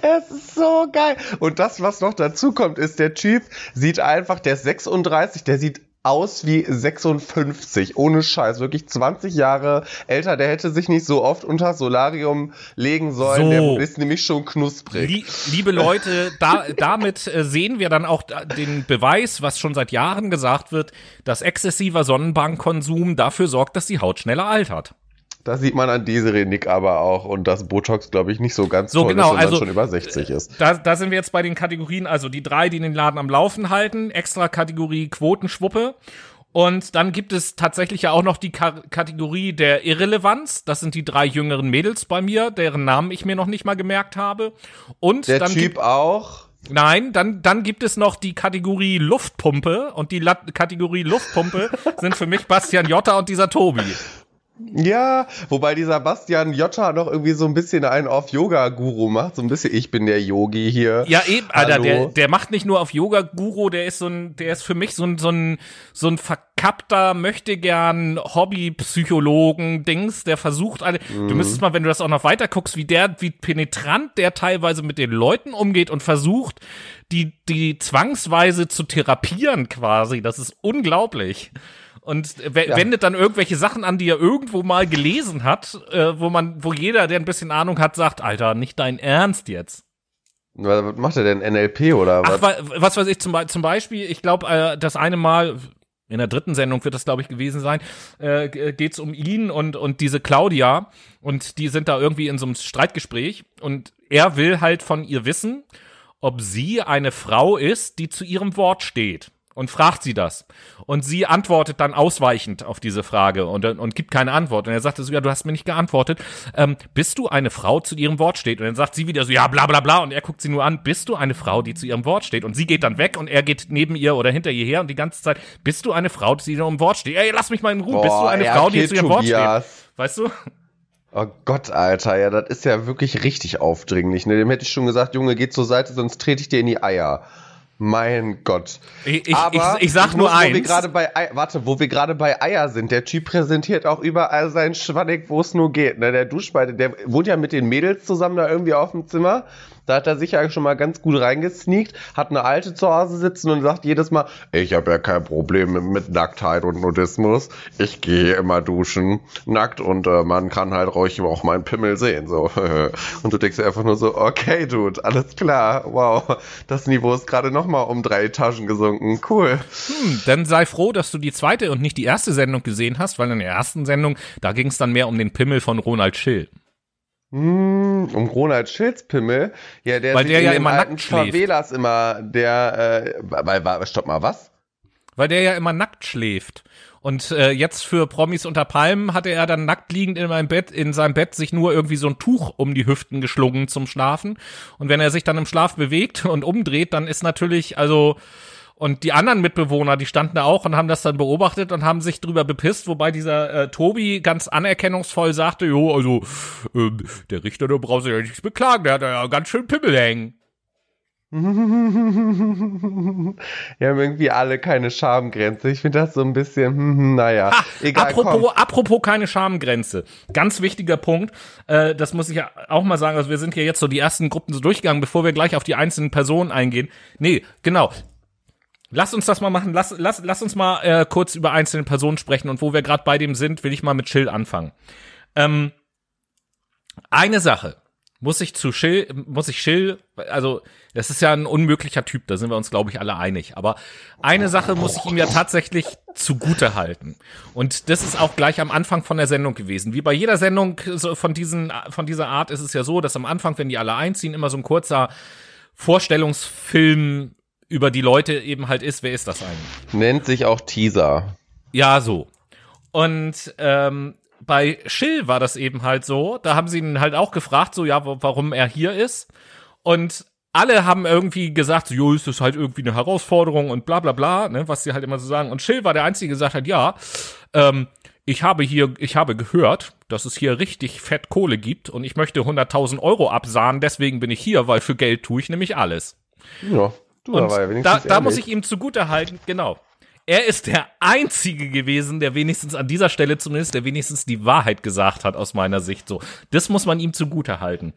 Es ist so geil. Und das, was noch dazu kommt, ist, der Typ sieht einfach, der ist 36, der sieht aus wie 56, ohne Scheiß, wirklich 20 Jahre älter, der hätte sich nicht so oft unter Solarium legen sollen, So. der ist nämlich schon knusprig. Lie liebe Leute, da, damit äh, sehen wir dann auch den Beweis, was schon seit Jahren gesagt wird, dass exzessiver Sonnenbankkonsum dafür sorgt, dass die Haut schneller altert. Das sieht man an Desiree Nick aber auch und dass Botox, glaube ich, nicht so ganz So, toll genau, ist, wenn also- man schon über 60 ist. Da, da sind wir jetzt bei den Kategorien, also die drei, die den Laden am Laufen halten, extra Kategorie Quotenschwuppe. Und dann gibt es tatsächlich ja auch noch die Ka Kategorie der Irrelevanz. Das sind die drei jüngeren Mädels bei mir, deren Namen ich mir noch nicht mal gemerkt habe. Und Der dann Typ gibt, auch. nein, dann, dann gibt es noch die Kategorie Luftpumpe. Und die La Kategorie Luftpumpe sind für mich Bastian Jotta und dieser Tobi. Ja, wobei dieser Bastian Jotta noch irgendwie so ein bisschen einen auf Yoga-Guru macht. So ein bisschen, ich bin der Yogi hier. Ja, eben, Alter, Hallo. der, der macht nicht nur auf Yoga-Guru, der ist so ein, der ist für mich so ein, so ein, so ein verkappter, möchte gern Hobby-Psychologen-Dings, der versucht alle, Mhm. du müsstest mal, wenn du das auch noch weiter guckst, wie der, wie penetrant der teilweise mit den Leuten umgeht und versucht, die, die zwangsweise zu therapieren quasi, das ist unglaublich. Und Ja. wendet dann irgendwelche Sachen an, die er irgendwo mal gelesen hat, äh, wo man, wo jeder, der ein bisschen Ahnung hat, sagt, Alter, nicht dein Ernst jetzt. Was macht er denn? NLP oder Ach, was? wa- was weiß ich, zum, Be- zum Beispiel, ich glaube, äh, das eine Mal, in der dritten Sendung wird das, glaube ich, gewesen sein, äh, g- geht's um ihn und, und diese Claudia und die sind da irgendwie in so einem Streitgespräch und er will halt von ihr wissen, ob sie eine Frau ist, die zu ihrem Wort steht. Und fragt sie das. Und sie antwortet dann ausweichend auf diese Frage und, und gibt keine Antwort. Und er sagte so, ja, du hast mir nicht geantwortet. Ähm, bist du eine Frau, die zu ihrem Wort steht? Und dann sagt sie wieder so, ja, bla bla bla. Und er guckt sie nur an, bist du eine Frau, die zu ihrem Wort steht? Und sie geht dann weg und er geht neben ihr oder hinter ihr her und die ganze Zeit, bist du eine Frau, die zu ihrem Wort steht? Ey, lass mich mal in Ruhe. bist du Boah, eine Frau, die zu ihrem Wort steht? Weißt du? Oh Gott, Alter, ja, das ist ja wirklich richtig aufdringlich. Ne? Dem hätte ich schon gesagt, Junge, geh zur Seite, sonst trete ich dir in die Eier. Mein Gott. Ich, ich, Aber ich, ich sag nur muss, eins. Wo wir gerade bei, warte, wo wir gerade bei Eier sind. Der Typ präsentiert auch überall seinen Schwannig, wo es nur geht. Ne? Der Duschbeide, der wohnt ja mit den Mädels zusammen da irgendwie auf dem Zimmer. Da hat er sich ja schon mal ganz gut reingesneakt, hat eine Alte zu Hause sitzen und sagt jedes Mal, ich habe ja kein Problem mit Nacktheit und Nudismus. Ich gehe immer duschen nackt und äh, man kann halt ruhig auch meinen Pimmel sehen. So. und du denkst einfach nur so, okay, Dude, alles klar. Wow, das Niveau ist gerade nochmal um drei Etagen gesunken. Cool. Hm, dann sei froh, dass du die zweite und nicht die erste Sendung gesehen hast, weil in der ersten Sendung, da ging es dann mehr um den Pimmel von Ronald Schill. Hm, um Ronald Schildspimmel. Ja, der Weil der ja immer nackt schläft. Favelas immer, der, äh, weil, weil, stopp mal, was? Weil der ja immer nackt schläft. Und äh, jetzt für Promis unter Palmen hatte er dann nackt liegend in meinem Bett, in seinem Bett sich nur irgendwie so ein Tuch um die Hüften geschlungen zum Schlafen. Und wenn er sich dann im Schlaf bewegt und umdreht, dann ist natürlich, also und die anderen Mitbewohner, die standen da auch und haben das dann beobachtet und haben sich drüber bepisst, wobei dieser äh, Tobi ganz anerkennungsvoll sagte, jo, also äh, der Richter, der braucht sich ja nichts beklagen, der hat ja ganz schön Pimmel hängen. Wir haben irgendwie alle keine Schamgrenze. Ich finde das so ein bisschen, hm, hm, naja. Ha, egal, apropos, apropos keine Schamgrenze. Ganz wichtiger Punkt. Äh, das muss ich ja auch mal sagen. Also wir sind hier jetzt so die ersten Gruppen so durchgegangen, bevor wir gleich auf die einzelnen Personen eingehen. Nee, genau. Lass uns das mal machen. Lass, lass, lass uns mal äh, kurz über einzelne Personen sprechen. Und wo wir gerade bei dem sind, will ich mal mit Chill anfangen. Ähm, eine Sache muss ich zu Chill, muss ich Chill, also das ist ja ein unmöglicher Typ, da sind wir uns, glaube ich, alle einig. Aber eine Sache muss ich ihm ja tatsächlich zugute halten. Und das ist auch gleich am Anfang von der Sendung gewesen. Wie bei jeder Sendung von, diesen, von dieser Art ist es ja so, dass am Anfang, wenn die alle einziehen, immer so ein kurzer Vorstellungsfilm über die Leute eben halt ist, wer ist das eigentlich? Nennt sich auch Teaser. Ja, so. Und ähm, bei Schill war das eben halt so, da haben sie ihn halt auch gefragt, so ja, warum er hier ist. Und alle haben irgendwie gesagt, so, jo, ist das halt irgendwie eine Herausforderung und bla bla bla, ne, was sie halt immer so sagen. Und Schill war der Einzige, der gesagt hat, ja, ähm, ich habe hier, ich habe gehört, dass es hier richtig fett Kohle gibt und ich möchte 100.000 Euro absahnen, deswegen bin ich hier, weil für Geld tue ich nämlich alles. Ja. Du, und ja da, da muss ich ihm zugute halten, genau. Er ist der Einzige gewesen, der wenigstens an dieser Stelle zumindest, der wenigstens die Wahrheit gesagt hat, aus meiner Sicht so. Das muss man ihm zugute halten.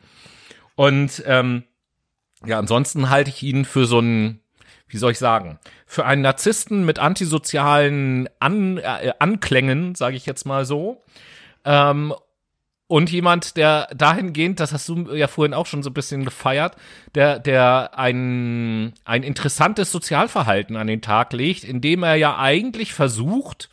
Und ähm, ja, ansonsten halte ich ihn für so einen, wie soll ich sagen, für einen Narzissten mit antisozialen An äh, Anklängen, sage ich jetzt mal so. Ähm, und jemand, der dahingehend, das hast du ja vorhin auch schon so ein bisschen gefeiert, der, der ein, ein interessantes Sozialverhalten an den Tag legt, indem er ja eigentlich versucht,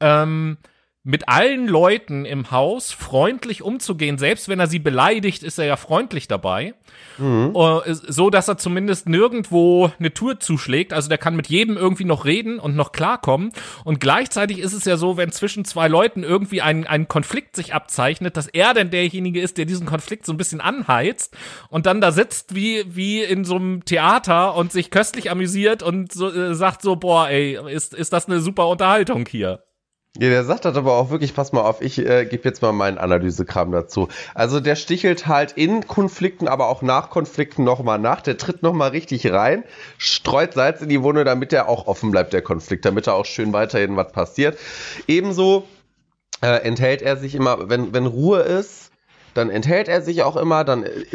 ähm, mit allen Leuten im Haus freundlich umzugehen. Selbst wenn er sie beleidigt, ist er ja freundlich dabei. Mhm. Äh, so, dass er zumindest nirgendwo eine Tour zuschlägt. Also der kann mit jedem irgendwie noch reden und noch klarkommen. Und gleichzeitig ist es ja so, wenn zwischen zwei Leuten irgendwie ein, ein Konflikt sich abzeichnet, dass er denn derjenige ist, der diesen Konflikt so ein bisschen anheizt und dann da sitzt wie, wie in so einem Theater und sich köstlich amüsiert und so, äh, sagt so, boah, ey, ist, ist das eine super Unterhaltung hier. Ja, der sagt das aber auch wirklich, pass mal auf, ich äh, gebe jetzt mal meinen Analysekram dazu. Also der stichelt halt in Konflikten, aber auch nach Konflikten nochmal nach. Der tritt nochmal richtig rein, streut Salz in die Wunde, damit er auch offen bleibt, der Konflikt, damit er auch schön weiterhin was passiert. Ebenso äh, enthält er sich immer, wenn, wenn Ruhe ist, dann enthält er sich auch immer, dann äh,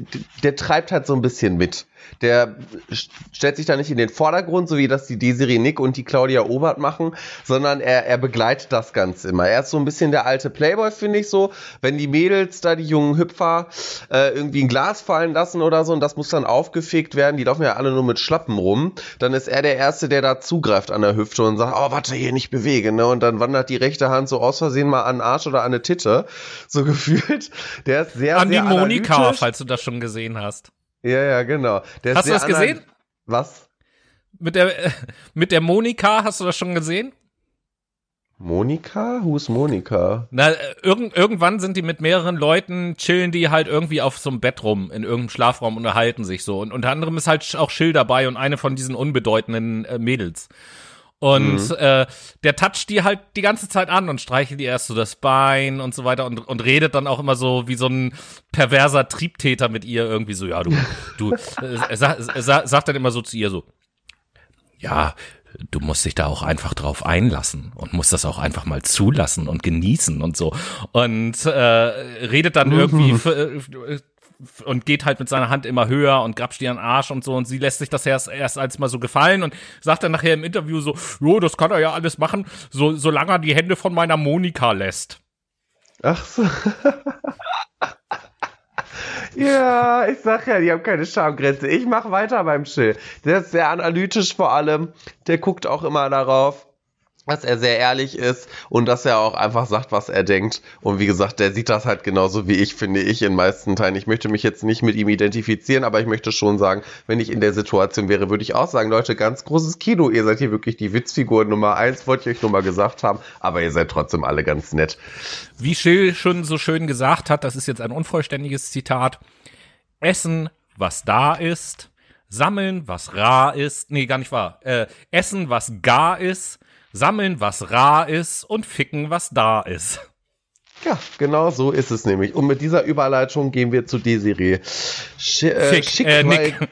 der treibt halt so ein bisschen mit der stellt sich da nicht in den Vordergrund, so wie das die Desiree Nick und die Claudia Obert machen, sondern er, er begleitet das Ganze immer. Er ist so ein bisschen der alte Playboy, finde ich so. Wenn die Mädels da, die jungen Hüpfer, äh, irgendwie ein Glas fallen lassen oder so und das muss dann aufgefegt werden, die laufen ja alle nur mit Schlappen rum, dann ist er der Erste, der da zugreift an der Hüfte und sagt, oh, warte, hier nicht bewegen, ne? Und dann wandert die rechte Hand so aus Versehen mal an den Arsch oder an eine Titte, so gefühlt. Der ist sehr, an sehr die Monika, falls du das schon gesehen hast. Ja, ja, genau. Der hast du das gesehen? Was? Mit der, mit der Monika, hast du das schon gesehen? Monika? Who is Monika? Na, irgend, irgendwann sind die mit mehreren Leuten, chillen die halt irgendwie auf so einem Bett rum, in irgendeinem Schlafraum unterhalten sich so. Und unter anderem ist halt auch Schill dabei und eine von diesen unbedeutenden äh, Mädels. Und mhm. äh, der toucht die halt die ganze Zeit an und streichelt die erst so das Bein und so weiter und, und redet dann auch immer so wie so ein perverser Triebtäter mit ihr irgendwie so, ja, du, du, äh, er, er sagt dann immer so zu ihr so, ja, du musst dich da auch einfach drauf einlassen und musst das auch einfach mal zulassen und genießen und so. Und äh, redet dann irgendwie äh, und geht halt mit seiner Hand immer höher und grapscht ihren Arsch und so und sie lässt sich das erst, erst als mal so gefallen und sagt dann nachher im Interview so, jo, das kann er ja alles machen, so, solange er die Hände von meiner Monika lässt. Ach so. ja, ich sag ja, die haben keine Schamgrenze. Ich mach weiter beim Chill. Der ist sehr analytisch vor allem. Der guckt auch immer darauf dass er sehr ehrlich ist und dass er auch einfach sagt, was er denkt. Und wie gesagt, der sieht das halt genauso wie ich, finde ich, in meisten Teilen. Ich möchte mich jetzt nicht mit ihm identifizieren, aber ich möchte schon sagen, wenn ich in der Situation wäre, würde ich auch sagen, Leute, ganz großes Kino. Ihr seid hier wirklich die Witzfigur Nummer eins, wollte ich euch nur mal gesagt haben, aber ihr seid trotzdem alle ganz nett. Wie Schill schon so schön gesagt hat, das ist jetzt ein unvollständiges Zitat. Essen, was da ist, sammeln, was rar ist, nee, gar nicht wahr, äh, essen, was gar ist, sammeln, was rar ist und ficken, was da ist. Ja, genau so ist es nämlich. Und mit dieser Überleitung gehen wir zu Desiree. Sch äh, Fick, schick, äh, Nick. Weil,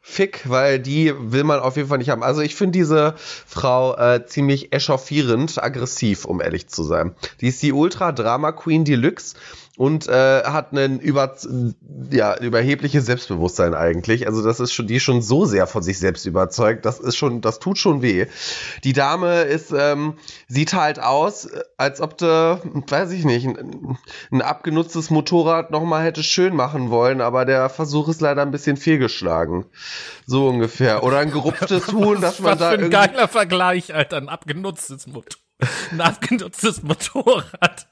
Fick, weil die will man auf jeden Fall nicht haben. Also ich finde diese Frau äh, ziemlich echauffierend, aggressiv, um ehrlich zu sein. Die ist die Ultra Drama Queen Deluxe und äh, hat einen über ja überhebliches Selbstbewusstsein eigentlich. Also das ist schon die ist schon so sehr von sich selbst überzeugt. Das ist schon das tut schon weh. Die Dame ist ähm, sieht halt aus, als ob du weiß ich nicht ein, ein abgenutztes Motorrad noch mal hätte schön machen wollen, aber der Versuch ist leider ein bisschen fehlgeschlagen. So ungefähr oder ein gerupftes Huhn, dass man Was da für ein geiler Vergleich, Alter, ein abgenutztes Motorrad. Ein abgenutztes Motorrad.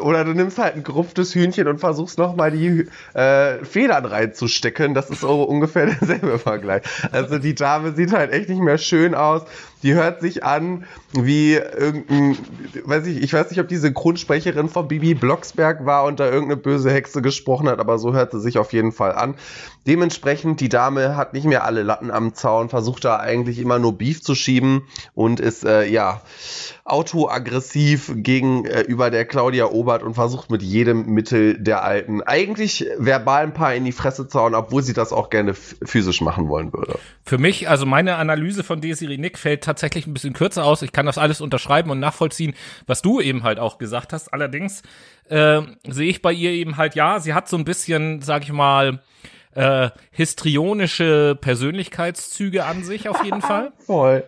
Oder du nimmst halt ein gerupftes Hühnchen und versuchst nochmal die äh, Federn reinzustecken. Das ist so ungefähr derselbe Vergleich. Also die Dame sieht halt echt nicht mehr schön aus. Die hört sich an wie irgendein, weiß ich, ich weiß nicht, ob die Synchronsprecherin von Bibi Blocksberg war und da irgendeine böse Hexe gesprochen hat, aber so hört sie sich auf jeden Fall an. Dementsprechend, die Dame hat nicht mehr alle Latten am Zaun, versucht da eigentlich immer nur Beef zu schieben und ist, äh, ja, autoaggressiv gegenüber äh, der Claudia Obert und versucht mit jedem Mittel der Alten eigentlich verbal ein paar in die Fresse zu hauen, obwohl sie das auch gerne physisch machen wollen würde. Für mich, also meine Analyse von Desiree Nick fällt tatsächlich ein bisschen kürzer aus. Ich kann das alles unterschreiben und nachvollziehen, was du eben halt auch gesagt hast. Allerdings äh, sehe ich bei ihr eben halt, ja, sie hat so ein bisschen, sag ich mal, äh, histrionische Persönlichkeitszüge an sich auf jeden Fall. voll,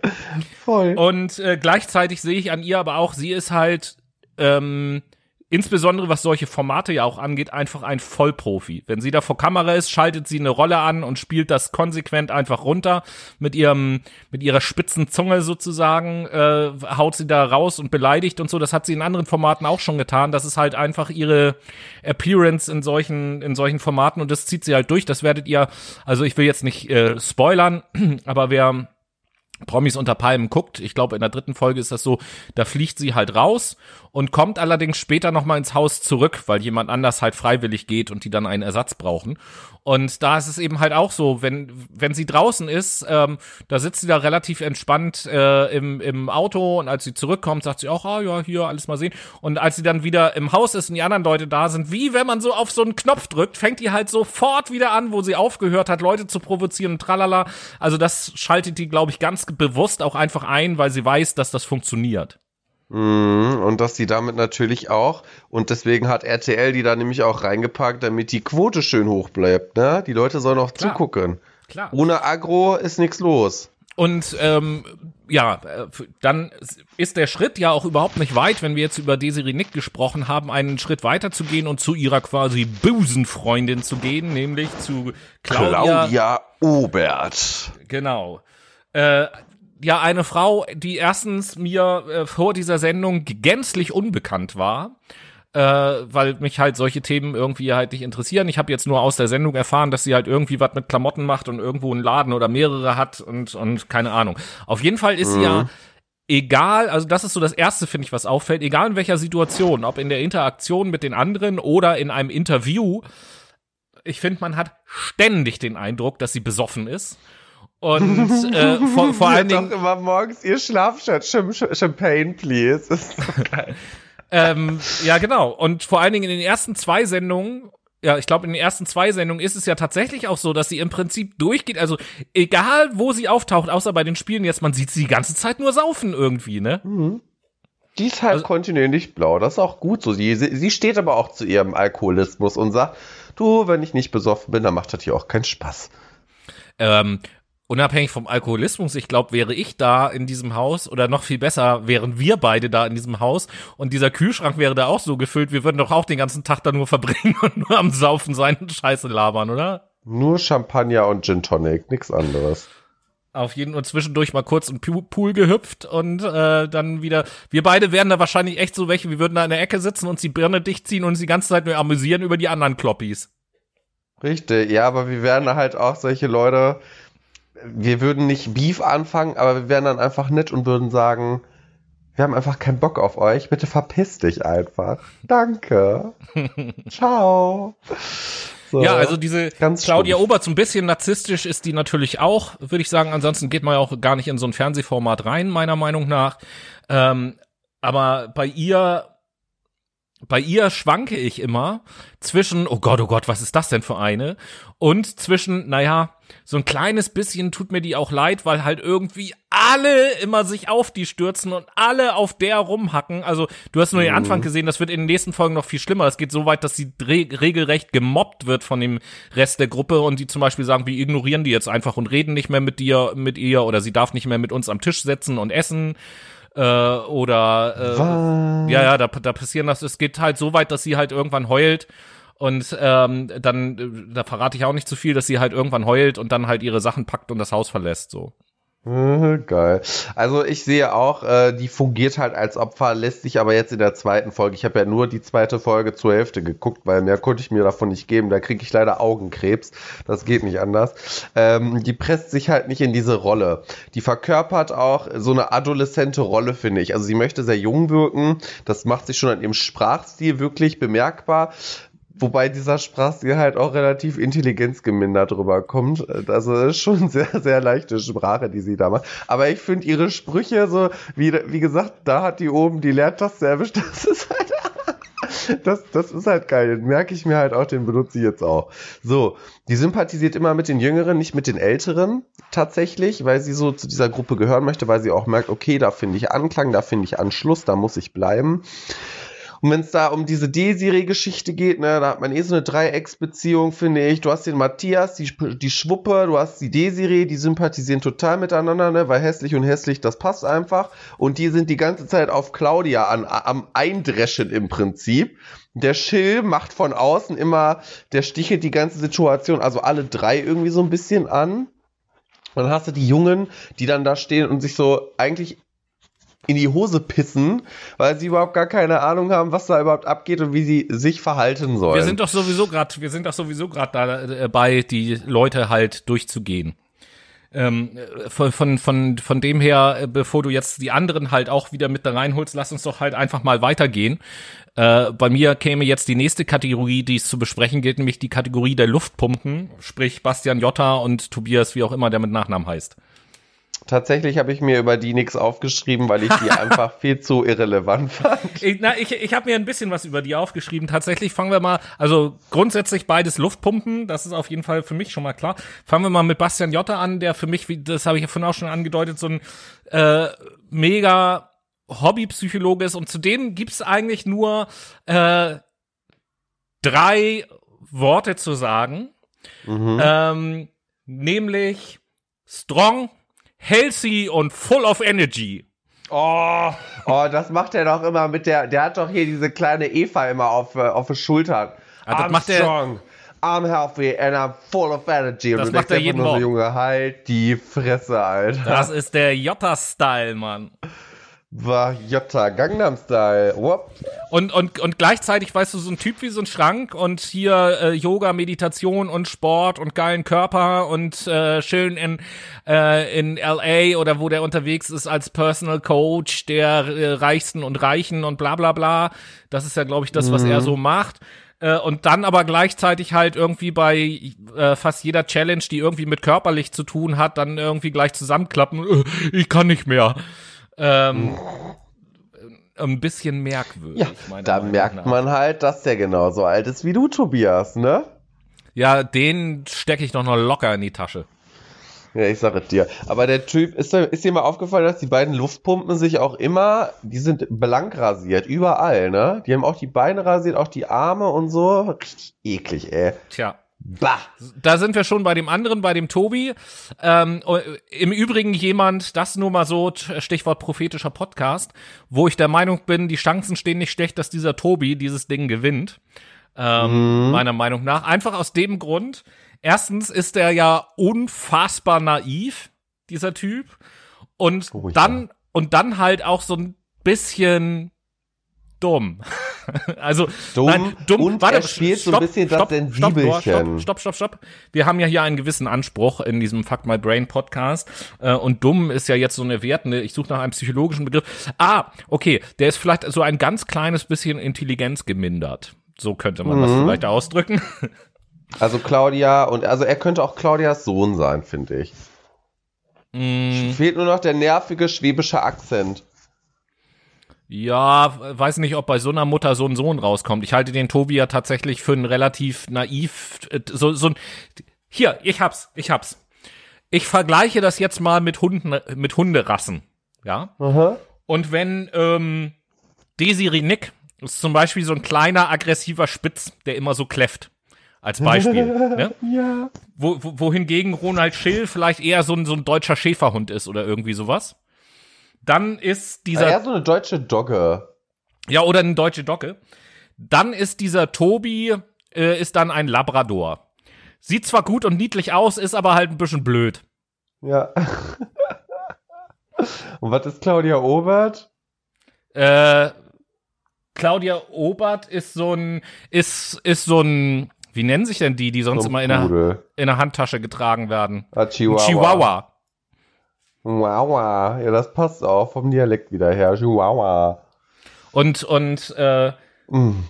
voll. Und äh, gleichzeitig sehe ich an ihr aber auch, sie ist halt ähm, insbesondere was solche Formate ja auch angeht, einfach ein Vollprofi. Wenn sie da vor Kamera ist, schaltet sie eine Rolle an und spielt das konsequent einfach runter mit ihrem, mit ihrer spitzen Zunge sozusagen, äh, haut sie da raus und beleidigt und so. Das hat sie in anderen Formaten auch schon getan. Das ist halt einfach ihre Appearance in solchen, in solchen Formaten und das zieht sie halt durch. Das werdet ihr, also ich will jetzt nicht äh, spoilern, aber wer Promis unter Palmen guckt, ich glaube in der dritten Folge ist das so, da fliegt sie halt raus und kommt allerdings später nochmal ins Haus zurück, weil jemand anders halt freiwillig geht und die dann einen Ersatz brauchen. Und da ist es eben halt auch so, wenn, wenn sie draußen ist, ähm, da sitzt sie da relativ entspannt äh, im, im Auto und als sie zurückkommt, sagt sie auch, ah ja, hier, alles mal sehen. Und als sie dann wieder im Haus ist und die anderen Leute da sind, wie wenn man so auf so einen Knopf drückt, fängt die halt sofort wieder an, wo sie aufgehört hat, Leute zu provozieren und tralala. Also das schaltet die, glaube ich, ganz bewusst auch einfach ein, weil sie weiß, dass das funktioniert. Mhm, und dass die damit natürlich auch, und deswegen hat RTL die da nämlich auch reingepackt, damit die Quote schön hoch bleibt. Ne? Die Leute sollen auch Klar. zugucken. Klar. Ohne Agro ist nichts los. Und ähm, ja, dann ist der Schritt ja auch überhaupt nicht weit, wenn wir jetzt über Desiree Nick gesprochen haben, einen Schritt weiter zu gehen und zu ihrer quasi Busenfreundin zu gehen, nämlich zu Claudia, Claudia Obert. Genau. Äh, ja eine Frau, die erstens mir äh, vor dieser Sendung gänzlich unbekannt war. Äh, weil mich halt solche Themen irgendwie halt nicht interessieren. Ich habe jetzt nur aus der Sendung erfahren, dass sie halt irgendwie was mit Klamotten macht und irgendwo einen Laden oder mehrere hat und, und keine Ahnung. Auf jeden Fall ist mhm. sie ja egal, also das ist so das erste, finde ich, was auffällt, egal in welcher Situation, ob in der Interaktion mit den anderen oder in einem Interview, ich finde, man hat ständig den Eindruck, dass sie besoffen ist Und äh, vor, vor allen Dingen. Doch immer morgens ihr Schlafschatz, Champagne, please. Das ist so geil. ähm, ja, genau. Und vor allen Dingen in den ersten zwei Sendungen ja, ich glaube, in den ersten zwei Sendungen ist es ja tatsächlich auch so, dass sie im Prinzip durchgeht. Also egal, wo sie auftaucht, außer bei den Spielen jetzt, man sieht sie die ganze Zeit nur saufen irgendwie, ne? Mhm. Die ist halt also, kontinuierlich blau. Das ist auch gut so. Sie, sie steht aber auch zu ihrem Alkoholismus und sagt, du, wenn ich nicht besoffen bin, dann macht das hier auch keinen Spaß. Ähm, unabhängig vom Alkoholismus, ich glaube, wäre ich da in diesem Haus oder noch viel besser, wären wir beide da in diesem Haus und dieser Kühlschrank wäre da auch so gefüllt, wir würden doch auch den ganzen Tag da nur verbringen und nur am Saufen sein und Scheiße labern, oder? Nur Champagner und Gin Tonic, nichts anderes. Auf jeden Fall zwischendurch mal kurz im Pool gehüpft und äh, dann wieder. Wir beide wären da wahrscheinlich echt so welche, wir würden da in der Ecke sitzen, uns die Birne dicht ziehen und uns die ganze Zeit nur amüsieren über die anderen Kloppis. Richtig, ja, aber wir wären halt auch solche Leute, wir würden nicht Beef anfangen, aber wir wären dann einfach nett und würden sagen, wir haben einfach keinen Bock auf euch, bitte verpiss dich einfach. Danke. Ciao. So, ja, also diese Claudia stumpf. Obert, so ein bisschen narzisstisch ist die natürlich auch, würde ich sagen. Ansonsten geht man ja auch gar nicht in so ein Fernsehformat rein, meiner Meinung nach. Ähm, aber bei ihr bei ihr schwanke ich immer zwischen, oh Gott, oh Gott, was ist das denn für eine? Und zwischen, naja, so ein kleines bisschen tut mir die auch leid, weil halt irgendwie alle immer sich auf die stürzen und alle auf der rumhacken. Also du hast nur den Anfang mhm. gesehen, das wird in den nächsten Folgen noch viel schlimmer. Es geht so weit, dass sie regelrecht gemobbt wird von dem Rest der Gruppe und die zum Beispiel sagen, wir ignorieren die jetzt einfach und reden nicht mehr mit dir, mit ihr oder sie darf nicht mehr mit uns am Tisch setzen und essen äh, oder äh, ja, ja, da, da passieren das. Es geht halt so weit, dass sie halt irgendwann heult und ähm, dann, äh, da verrate ich auch nicht zu viel, dass sie halt irgendwann heult und dann halt ihre Sachen packt und das Haus verlässt, so. Geil. Also ich sehe auch, äh, die fungiert halt als Opfer, lässt sich aber jetzt in der zweiten Folge, ich habe ja nur die zweite Folge zur Hälfte geguckt, weil mehr konnte ich mir davon nicht geben, da kriege ich leider Augenkrebs, das geht nicht anders. Ähm, die presst sich halt nicht in diese Rolle. Die verkörpert auch so eine adoleszente Rolle, finde ich. Also sie möchte sehr jung wirken, das macht sich schon an ihrem Sprachstil wirklich bemerkbar. Wobei dieser Sprachstil halt auch relativ intelligenzgemindert rüberkommt. Also schon sehr, sehr leichte Sprache, die sie da macht. Aber ich finde ihre Sprüche so, wie, wie gesagt, da hat die oben die Leertaste erwischt. Das ist halt, das, das ist halt geil. Den merke ich mir halt auch, den benutze ich jetzt auch. So, die sympathisiert immer mit den Jüngeren, nicht mit den Älteren tatsächlich, weil sie so zu dieser Gruppe gehören möchte, weil sie auch merkt, okay, da finde ich Anklang, da finde ich Anschluss, da muss ich bleiben. Und wenn es da um diese D-Serie-Geschichte geht, ne, da hat man eh so eine Dreiecksbeziehung, finde ich. Du hast den Matthias, die, die Schwuppe, du hast die D-Serie, die sympathisieren total miteinander, ne, weil hässlich und hässlich, das passt einfach. Und die sind die ganze Zeit auf Claudia an, am Eindreschen im Prinzip. Der Schill macht von außen immer, der stichelt die ganze Situation, also alle drei irgendwie so ein bisschen an. Dann hast du die Jungen, die dann da stehen und sich so eigentlich in die Hose pissen, weil sie überhaupt gar keine Ahnung haben, was da überhaupt abgeht und wie sie sich verhalten sollen. Wir sind doch sowieso gerade, wir sind doch sowieso gerade dabei, äh, die Leute halt durchzugehen. Ähm, von, von, von, von dem her, äh, bevor du jetzt die anderen halt auch wieder mit da reinholst, lass uns doch halt einfach mal weitergehen. Äh, bei mir käme jetzt die nächste Kategorie, die es zu besprechen gilt, nämlich die Kategorie der Luftpumpen, sprich Bastian Jotta und Tobias, wie auch immer der mit Nachnamen heißt. Tatsächlich habe ich mir über die nichts aufgeschrieben, weil ich die einfach viel zu irrelevant fand. Ich, na, ich, ich habe mir ein bisschen was über die aufgeschrieben. Tatsächlich fangen wir mal, also grundsätzlich beides Luftpumpen, das ist auf jeden Fall für mich schon mal klar. Fangen wir mal mit Bastian Jotta an, der für mich, wie, das habe ich ja vorhin auch schon angedeutet, so ein äh, mega Hobbypsychologe ist. Und zudem gibt's eigentlich nur äh, drei Worte zu sagen. Mhm. Ähm, nämlich strong, healthy und full of energy. Oh, oh, das macht er doch immer mit der, der hat doch hier diese kleine Eva immer auf, äh, auf den Schultern. Ja, das I'm macht strong, I'm healthy and I'm full of energy. Und das macht er jeden Morgen. So, Junge, halt die Fresse, Alter. Das ist der Jota-Style, Mann war Jota Gangnam Style. Whoop. Und, und, und gleichzeitig, weißt du, so ein Typ wie so ein Schrank und hier äh, Yoga, Meditation und Sport und geilen Körper und äh, schön in, äh, in LA oder wo der unterwegs ist als Personal Coach der äh, Reichsten und Reichen und bla bla bla. Das ist ja, glaube ich, das, was mhm. er so macht. Äh, und dann aber gleichzeitig halt irgendwie bei äh, fast jeder Challenge, die irgendwie mit körperlich zu tun hat, dann irgendwie gleich zusammenklappen. Äh, ich kann nicht mehr. Ähm, ein bisschen merkwürdig. Ja, da Meinung merkt nach. man halt, dass der genauso alt ist wie du, Tobias, ne? Ja, den stecke ich doch noch locker in die Tasche. Ja, ich sage dir. Aber der Typ, ist, ist dir mal aufgefallen, dass die beiden Luftpumpen sich auch immer, die sind blank rasiert, überall, ne? Die haben auch die Beine rasiert, auch die Arme und so. Richtig eklig, ey. Tja. Bah. Da sind wir schon bei dem anderen, bei dem Tobi. Ähm, Im Übrigen jemand, das nur mal so, Stichwort prophetischer Podcast, wo ich der Meinung bin, die Chancen stehen nicht schlecht, dass dieser Tobi dieses Ding gewinnt. Ähm, mhm. Meiner Meinung nach. Einfach aus dem Grund, erstens ist er ja unfassbar naiv, dieser Typ. Und oh, dann, und dann halt auch so ein bisschen dumm. also dumm, nein, dumm. Und Warte, er spielt stopp, so ein bisschen stopp, das Sensibelchen. Stopp, stopp, stopp, stopp. Wir haben ja hier einen gewissen Anspruch in diesem Fuck My Brain Podcast äh, und dumm ist ja jetzt so eine wertende. Ich suche nach einem psychologischen Begriff. Ah, okay, der ist vielleicht so ein ganz kleines bisschen Intelligenz gemindert. So könnte man mhm. das vielleicht ausdrücken. Also Claudia und also er könnte auch Claudias Sohn sein, finde ich. Mm. Fehlt nur noch der nervige schwäbische Akzent. Ja, weiß nicht, ob bei so einer Mutter so ein Sohn rauskommt. Ich halte den Tobi ja tatsächlich für einen relativ naiv, äh, so, so ein, hier, ich hab's, ich hab's. Ich vergleiche das jetzt mal mit Hunden, mit Hunderassen, ja? Aha. Und wenn, ähm, Desiree Nick ist zum Beispiel so ein kleiner, aggressiver Spitz, der immer so kläfft. Als Beispiel. ne? Ja. Wo, wo, wohingegen Ronald Schill vielleicht eher so ein, so ein deutscher Schäferhund ist oder irgendwie sowas. Dann ist dieser. Ja, so eine deutsche Dogge. Ja, oder eine deutsche Dogge. Dann ist dieser Tobi, äh, ist dann ein Labrador. Sieht zwar gut und niedlich aus, ist aber halt ein bisschen blöd. Ja. und was ist Claudia Obert? Äh, Claudia Obert ist so ein, ist, ist so ein, wie nennen sich denn die, die sonst so immer in der, in der Handtasche getragen werden? Ah, Chihuahua. Chihuahua. Chihuahua. Ja, das passt auch vom Dialekt wieder her. Chihuahua. Und, und, äh, mm.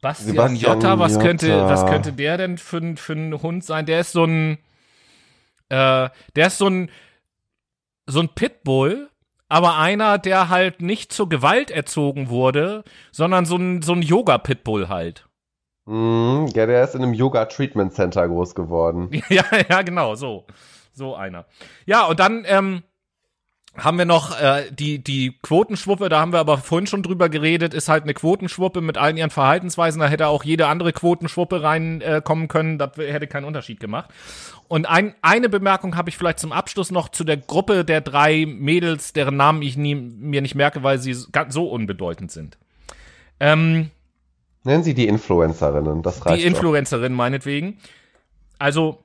Bastian, Jotta, was Jotta. könnte, was könnte der denn für, für ein Hund sein? Der ist so ein, äh, der ist so ein, so ein Pitbull, aber einer, der halt nicht zur Gewalt erzogen wurde, sondern so ein, so ein Yoga-Pitbull halt. Mm, ja, der ist in einem Yoga-Treatment-Center groß geworden. ja, ja, genau, so. So einer. Ja, und dann ähm, haben wir noch äh, die, die Quotenschwuppe, da haben wir aber vorhin schon drüber geredet, ist halt eine Quotenschwuppe mit allen ihren Verhaltensweisen. Da hätte auch jede andere Quotenschwuppe reinkommen äh, können, das hätte keinen Unterschied gemacht. Und ein, eine Bemerkung habe ich vielleicht zum Abschluss noch zu der Gruppe der drei Mädels, deren Namen ich nie, mir nicht merke, weil sie so unbedeutend sind. Ähm, Nennen Sie die Influencerinnen, das reicht Die Influencerinnen meinetwegen. Also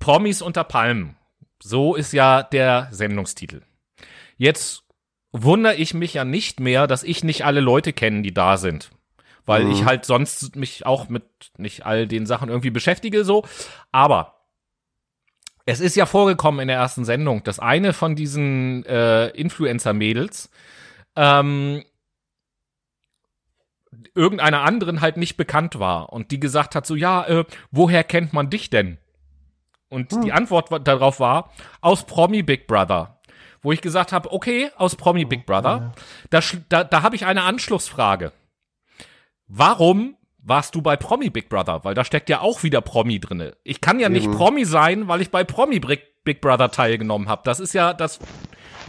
Promis unter Palmen. So ist ja der Sendungstitel. Jetzt wundere ich mich ja nicht mehr, dass ich nicht alle Leute kenne, die da sind. Weil mhm. ich halt sonst mich auch mit nicht all den Sachen irgendwie beschäftige, so. Aber es ist ja vorgekommen in der ersten Sendung, dass eine von diesen äh, Influencer-Mädels ähm, irgendeiner anderen halt nicht bekannt war und die gesagt hat so, ja, äh, woher kennt man dich denn? Und hm. die Antwort darauf war, aus Promi Big Brother. Wo ich gesagt habe, okay, aus Promi Big Brother. Da, da, da habe ich eine Anschlussfrage. Warum warst du bei Promi Big Brother? Weil da steckt ja auch wieder Promi drinne. Ich kann ja nicht mhm. Promi sein, weil ich bei Promi Big Brother teilgenommen habe. Das ist ja das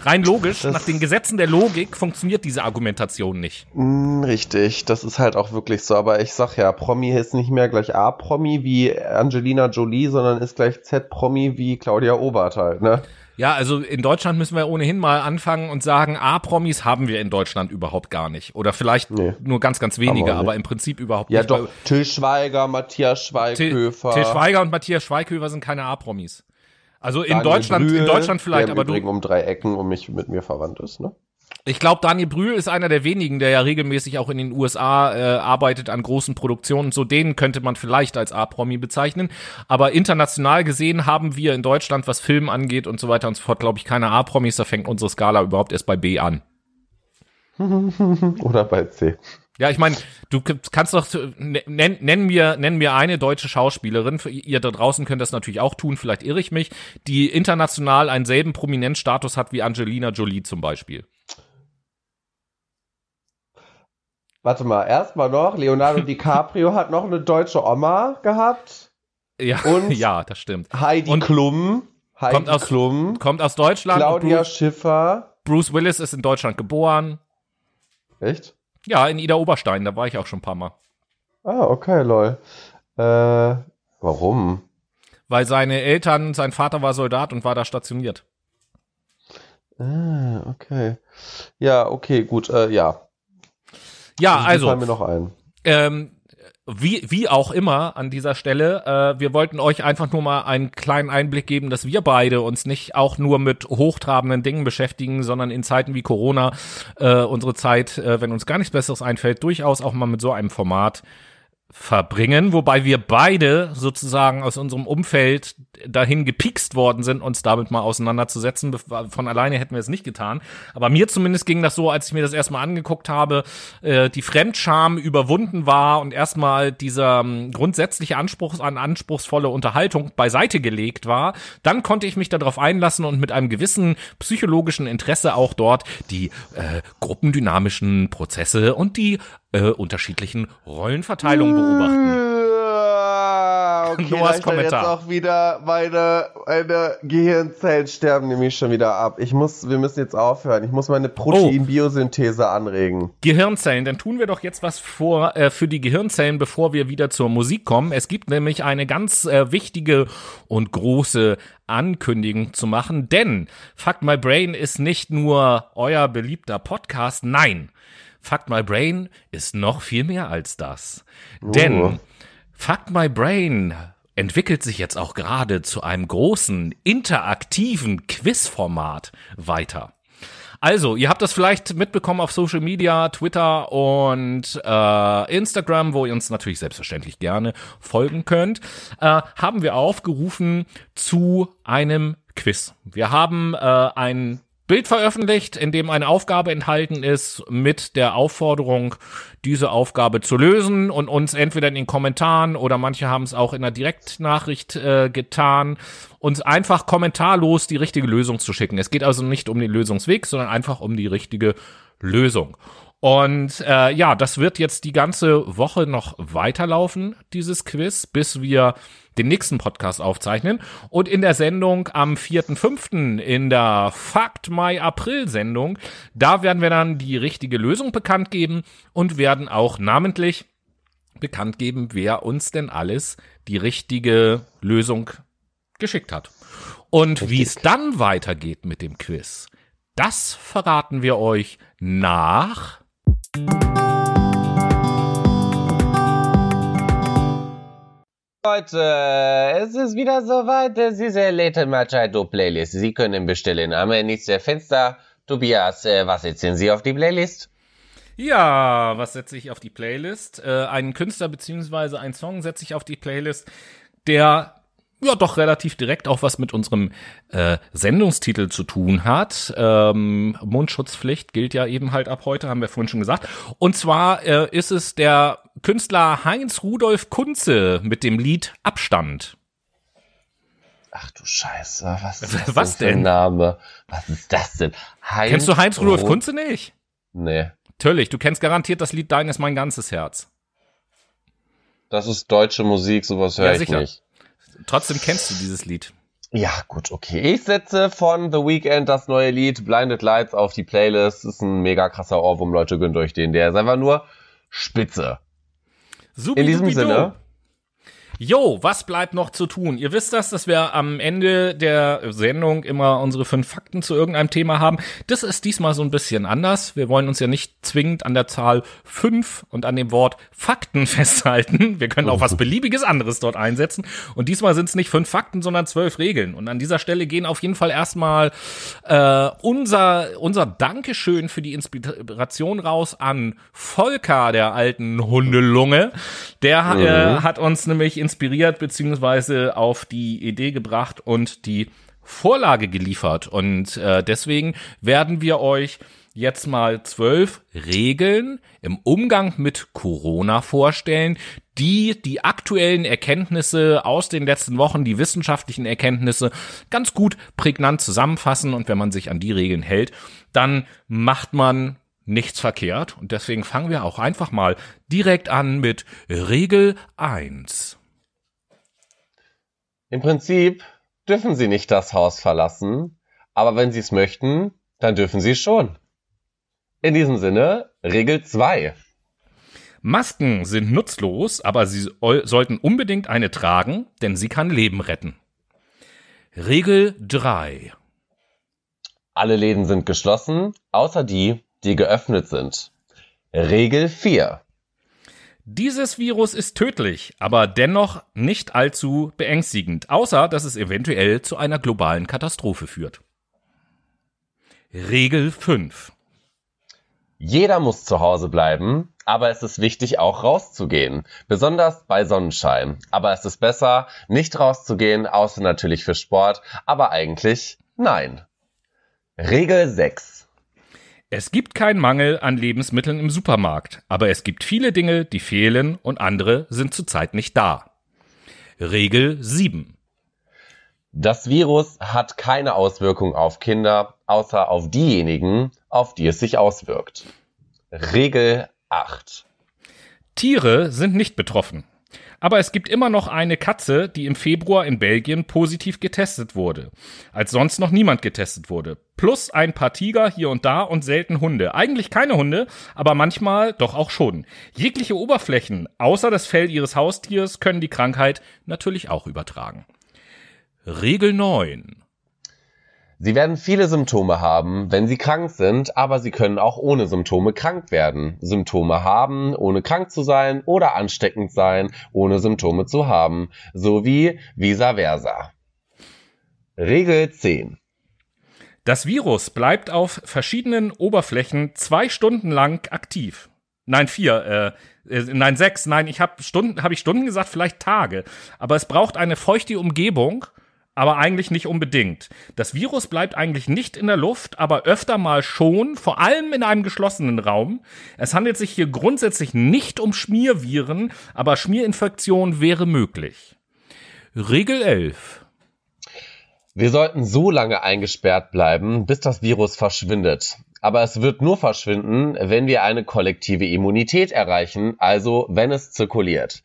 rein logisch, das nach den Gesetzen der Logik funktioniert diese Argumentation nicht. Mm, richtig, das ist halt auch wirklich so. Aber ich sag ja, Promi ist nicht mehr gleich A-Promi wie Angelina Jolie, sondern ist gleich Z-Promi wie Claudia Obert halt, ne? Ja, also in Deutschland müssen wir ohnehin mal anfangen und sagen, A-Promis haben wir in Deutschland überhaupt gar nicht. Oder vielleicht nee, nur ganz, ganz wenige, aber im Prinzip überhaupt ja, nicht. Ja doch, Till Schweiger, Matthias Schweighöfer. Till, Till Schweiger und Matthias Schweighöfer sind keine A-Promis. Also in Daniel Deutschland, Brühl, in Deutschland vielleicht, der aber du. um drei Ecken um mich mit mir verwandt ist, ne? Ich glaube, Daniel Brühl ist einer der wenigen, der ja regelmäßig auch in den USA äh, arbeitet an großen Produktionen. So den könnte man vielleicht als A-Promi bezeichnen. Aber international gesehen haben wir in Deutschland, was Film angeht und so weiter und so fort, glaube ich, keine A-Promis. Da fängt unsere Skala überhaupt erst bei B an. Oder bei C. Ja, ich meine, du kannst doch nenn, nenn mir nenn mir eine deutsche Schauspielerin. Ihr da draußen könnt das natürlich auch tun. Vielleicht irre ich mich, die international einen selben Prominenzstatus hat wie Angelina Jolie zum Beispiel. Warte mal, erstmal noch, Leonardo DiCaprio hat noch eine deutsche Oma gehabt. Ja, und ja, das stimmt. Heidi und Klum. Heidi kommt aus, Klum. Kommt aus Deutschland. Claudia Bruce, Schiffer. Bruce Willis ist in Deutschland geboren. Echt? Ja, in Ida Oberstein, da war ich auch schon ein paar Mal. Ah, okay, lol. Äh, warum? Weil seine Eltern, sein Vater war Soldat und war da stationiert. Ah, okay. Ja, okay, gut, äh, ja. Ja, also. Fallen mir noch ein. Ähm, wie, wie auch immer an dieser Stelle, äh, wir wollten euch einfach nur mal einen kleinen Einblick geben, dass wir beide uns nicht auch nur mit hochtrabenden Dingen beschäftigen, sondern in Zeiten wie Corona äh, unsere Zeit, äh, wenn uns gar nichts Besseres einfällt, durchaus auch mal mit so einem Format verbringen, wobei wir beide sozusagen aus unserem Umfeld dahin gepikst worden sind, uns damit mal auseinanderzusetzen. Von alleine hätten wir es nicht getan. Aber mir zumindest ging das so, als ich mir das erstmal angeguckt habe, äh, die Fremdscham überwunden war und erstmal dieser ähm, grundsätzliche Anspruch an anspruchsvolle Unterhaltung beiseite gelegt war. Dann konnte ich mich darauf einlassen und mit einem gewissen psychologischen Interesse auch dort die äh, gruppendynamischen Prozesse und die äh, unterschiedlichen Rollenverteilungen beobachten. Okay, Noahs Kommentar. jetzt auch wieder meine, meine Gehirnzellen sterben nämlich schon wieder ab. Ich muss, wir müssen jetzt aufhören. Ich muss meine Proteinbiosynthese anregen. Gehirnzellen, dann tun wir doch jetzt was vor äh, für die Gehirnzellen, bevor wir wieder zur Musik kommen. Es gibt nämlich eine ganz äh, wichtige und große Ankündigung zu machen, denn Fuck My Brain ist nicht nur euer beliebter Podcast, nein. Fuck My Brain ist noch viel mehr als das. Oh. Denn Fuck My Brain entwickelt sich jetzt auch gerade zu einem großen, interaktiven Quizformat weiter. Also, ihr habt das vielleicht mitbekommen auf Social Media, Twitter und äh, Instagram, wo ihr uns natürlich selbstverständlich gerne folgen könnt, äh, haben wir aufgerufen zu einem Quiz. Wir haben äh, ein Bild veröffentlicht, in dem eine Aufgabe enthalten ist, mit der Aufforderung, diese Aufgabe zu lösen und uns entweder in den Kommentaren oder manche haben es auch in der Direktnachricht äh, getan, uns einfach kommentarlos die richtige Lösung zu schicken. Es geht also nicht um den Lösungsweg, sondern einfach um die richtige Lösung. Und äh, ja, das wird jetzt die ganze Woche noch weiterlaufen, dieses Quiz, bis wir den nächsten Podcast aufzeichnen. Und in der Sendung am 4.5. in der Fakt Mai April Sendung, da werden wir dann die richtige Lösung bekannt geben und werden auch namentlich bekannt geben, wer uns denn alles die richtige Lösung geschickt hat. Und wie es dann weitergeht mit dem Quiz, das verraten wir euch nach Leute, es ist wieder soweit, diese Late Machado Playlist. Sie können bestellen. Am nächsten Fenster. Tobias, äh, was setzen Sie auf die Playlist? Ja, was setze ich auf die Playlist? Äh, einen Künstler beziehungsweise einen Song setze ich auf die Playlist, der ja doch relativ direkt auch was mit unserem äh, Sendungstitel zu tun hat. Ähm, Mundschutzpflicht gilt ja eben halt ab heute, haben wir vorhin schon gesagt. Und zwar äh, ist es der Künstler Heinz Rudolf Kunze mit dem Lied Abstand. Ach du Scheiße, was ist das was denn? Name? Was ist das denn? Heinz Kennst du Heinz Rudolf Kunze nicht? Nee. Natürlich, du kennst garantiert das Lied Dein ist mein ganzes Herz. Das ist deutsche Musik, sowas höre ja, ich nicht. Trotzdem kennst du dieses Lied. Ja, gut, okay. Ich setze von The Weeknd das neue Lied Blinded Lights auf die Playlist. Das ist ein mega krasser Ohrwurm, Leute, gönnt euch den. Der ist einfach nur spitze. Subi In diesem Sinne. Jo, was bleibt noch zu tun? Ihr wisst das, dass wir am Ende der Sendung immer unsere fünf Fakten zu irgendeinem Thema haben. Das ist diesmal so ein bisschen anders. Wir wollen uns ja nicht zwingend an der Zahl fünf und an dem Wort Fakten festhalten. Wir können auch was beliebiges anderes dort einsetzen. Und diesmal sind es nicht fünf Fakten, sondern zwölf Regeln. Und an dieser Stelle gehen auf jeden Fall erstmal äh, unser, unser Dankeschön für die Inspiration raus an Volker, der alten Hundelunge. Der mhm. äh, hat uns nämlich in inspiriert beziehungsweise auf die Idee gebracht und die Vorlage geliefert. Und äh, deswegen werden wir euch jetzt mal zwölf Regeln im Umgang mit Corona vorstellen, die die aktuellen Erkenntnisse aus den letzten Wochen, die wissenschaftlichen Erkenntnisse ganz gut prägnant zusammenfassen. Und wenn man sich an die Regeln hält, dann macht man nichts verkehrt. Und deswegen fangen wir auch einfach mal direkt an mit Regel 1. Im Prinzip dürfen Sie nicht das Haus verlassen, aber wenn Sie es möchten, dann dürfen Sie schon. In diesem Sinne, Regel 2. Masken sind nutzlos, aber Sie sollten unbedingt eine tragen, denn sie kann Leben retten. Regel 3. Alle Läden sind geschlossen, außer die, die geöffnet sind. Regel 4. Dieses Virus ist tödlich, aber dennoch nicht allzu beängstigend, außer dass es eventuell zu einer globalen Katastrophe führt. Regel 5. Jeder muss zu Hause bleiben, aber es ist wichtig, auch rauszugehen, besonders bei Sonnenschein. Aber es ist besser, nicht rauszugehen, außer natürlich für Sport, aber eigentlich nein. Regel 6. Es gibt keinen Mangel an Lebensmitteln im Supermarkt, aber es gibt viele Dinge, die fehlen und andere sind zurzeit nicht da. Regel 7. Das Virus hat keine Auswirkung auf Kinder, außer auf diejenigen, auf die es sich auswirkt. Regel 8. Tiere sind nicht betroffen. Aber es gibt immer noch eine Katze, die im Februar in Belgien positiv getestet wurde, als sonst noch niemand getestet wurde. Plus ein paar Tiger hier und da und selten Hunde. Eigentlich keine Hunde, aber manchmal doch auch schon. Jegliche Oberflächen, außer das Fell ihres Haustiers, können die Krankheit natürlich auch übertragen. Regel 9. Sie werden viele Symptome haben, wenn Sie krank sind, aber Sie können auch ohne Symptome krank werden. Symptome haben, ohne krank zu sein oder ansteckend sein, ohne Symptome zu haben, sowie vice versa. Regel 10. Das Virus bleibt auf verschiedenen Oberflächen zwei Stunden lang aktiv. Nein, vier, äh, äh nein, sechs, nein, ich habe Stunden, habe ich Stunden gesagt, vielleicht Tage. Aber es braucht eine feuchte Umgebung aber eigentlich nicht unbedingt. Das Virus bleibt eigentlich nicht in der Luft, aber öfter mal schon, vor allem in einem geschlossenen Raum. Es handelt sich hier grundsätzlich nicht um Schmierviren, aber Schmierinfektion wäre möglich. Regel 11. Wir sollten so lange eingesperrt bleiben, bis das Virus verschwindet. Aber es wird nur verschwinden, wenn wir eine kollektive Immunität erreichen, also wenn es zirkuliert.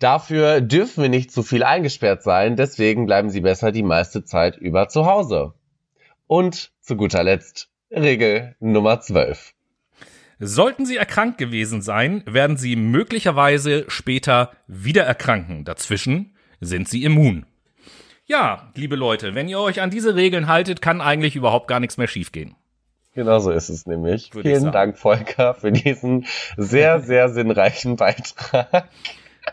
Dafür dürfen wir nicht zu viel eingesperrt sein, deswegen bleiben Sie besser die meiste Zeit über zu Hause. Und zu guter Letzt Regel Nummer 12. Sollten Sie erkrankt gewesen sein, werden Sie möglicherweise später wieder erkranken. Dazwischen sind Sie immun. Ja, liebe Leute, wenn ihr euch an diese Regeln haltet, kann eigentlich überhaupt gar nichts mehr schiefgehen. Genau so ist es nämlich. Würde Vielen Dank, Volker, für diesen sehr, sehr sinnreichen Beitrag.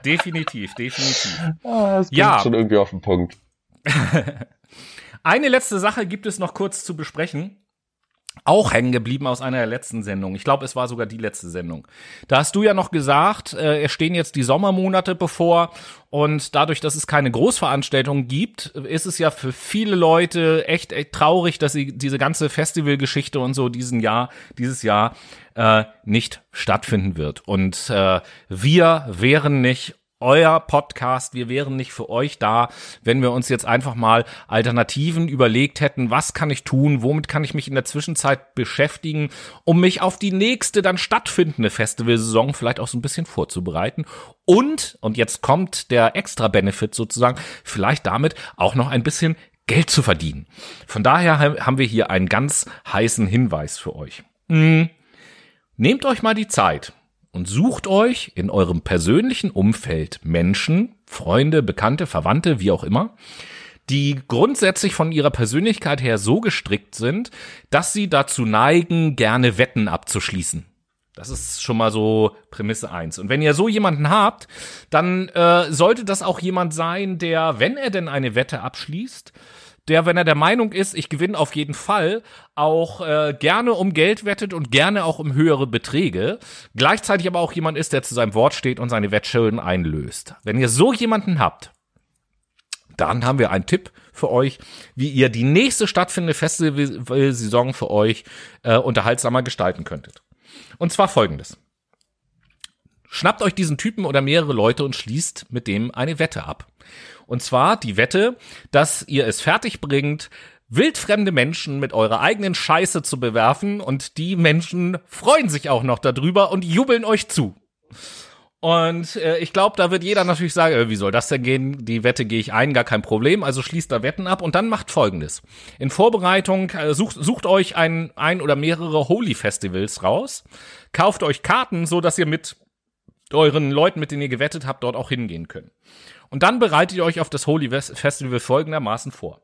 Definitiv, definitiv. Ah, das ja. schon irgendwie auf den Punkt. Eine letzte Sache gibt es noch kurz zu besprechen auch hängen geblieben aus einer der letzten Sendungen. Ich glaube, es war sogar die letzte Sendung. Da hast du ja noch gesagt, äh, es stehen jetzt die Sommermonate bevor und dadurch, dass es keine Großveranstaltungen gibt, ist es ja für viele Leute echt, echt traurig, dass sie diese ganze Festivalgeschichte und so diesen Jahr, dieses Jahr äh, nicht stattfinden wird. Und äh, wir wären nicht euer Podcast. Wir wären nicht für euch da, wenn wir uns jetzt einfach mal Alternativen überlegt hätten. Was kann ich tun? Womit kann ich mich in der Zwischenzeit beschäftigen, um mich auf die nächste dann stattfindende Festivalsaison vielleicht auch so ein bisschen vorzubereiten? Und, und jetzt kommt der extra Benefit sozusagen, vielleicht damit auch noch ein bisschen Geld zu verdienen. Von daher haben wir hier einen ganz heißen Hinweis für euch. Hm. Nehmt euch mal die Zeit und sucht euch in eurem persönlichen Umfeld Menschen, Freunde, Bekannte, Verwandte, wie auch immer, die grundsätzlich von ihrer Persönlichkeit her so gestrickt sind, dass sie dazu neigen, gerne Wetten abzuschließen. Das ist schon mal so Prämisse eins. Und wenn ihr so jemanden habt, dann äh, sollte das auch jemand sein, der, wenn er denn eine Wette abschließt, der, wenn er der Meinung ist, ich gewinne auf jeden Fall, auch äh, gerne um Geld wettet und gerne auch um höhere Beträge. Gleichzeitig aber auch jemand ist, der zu seinem Wort steht und seine Wettschulden einlöst. Wenn ihr so jemanden habt, dann haben wir einen Tipp für euch, wie ihr die nächste stattfindende Festivalsaison für euch äh, unterhaltsamer gestalten könntet. Und zwar folgendes. Schnappt euch diesen Typen oder mehrere Leute und schließt mit dem eine Wette ab. Und zwar die Wette, dass ihr es fertig bringt, wildfremde Menschen mit eurer eigenen Scheiße zu bewerfen und die Menschen freuen sich auch noch darüber und jubeln euch zu. Und äh, ich glaube, da wird jeder natürlich sagen, äh, wie soll das denn gehen? Die Wette gehe ich ein, gar kein Problem. Also schließt da Wetten ab und dann macht folgendes. In Vorbereitung äh, sucht, sucht euch ein, ein oder mehrere Holy Festivals raus, kauft euch Karten, so dass ihr mit euren Leuten, mit denen ihr gewettet habt, dort auch hingehen könnt. Und dann bereitet ihr euch auf das Holy Festival folgendermaßen vor.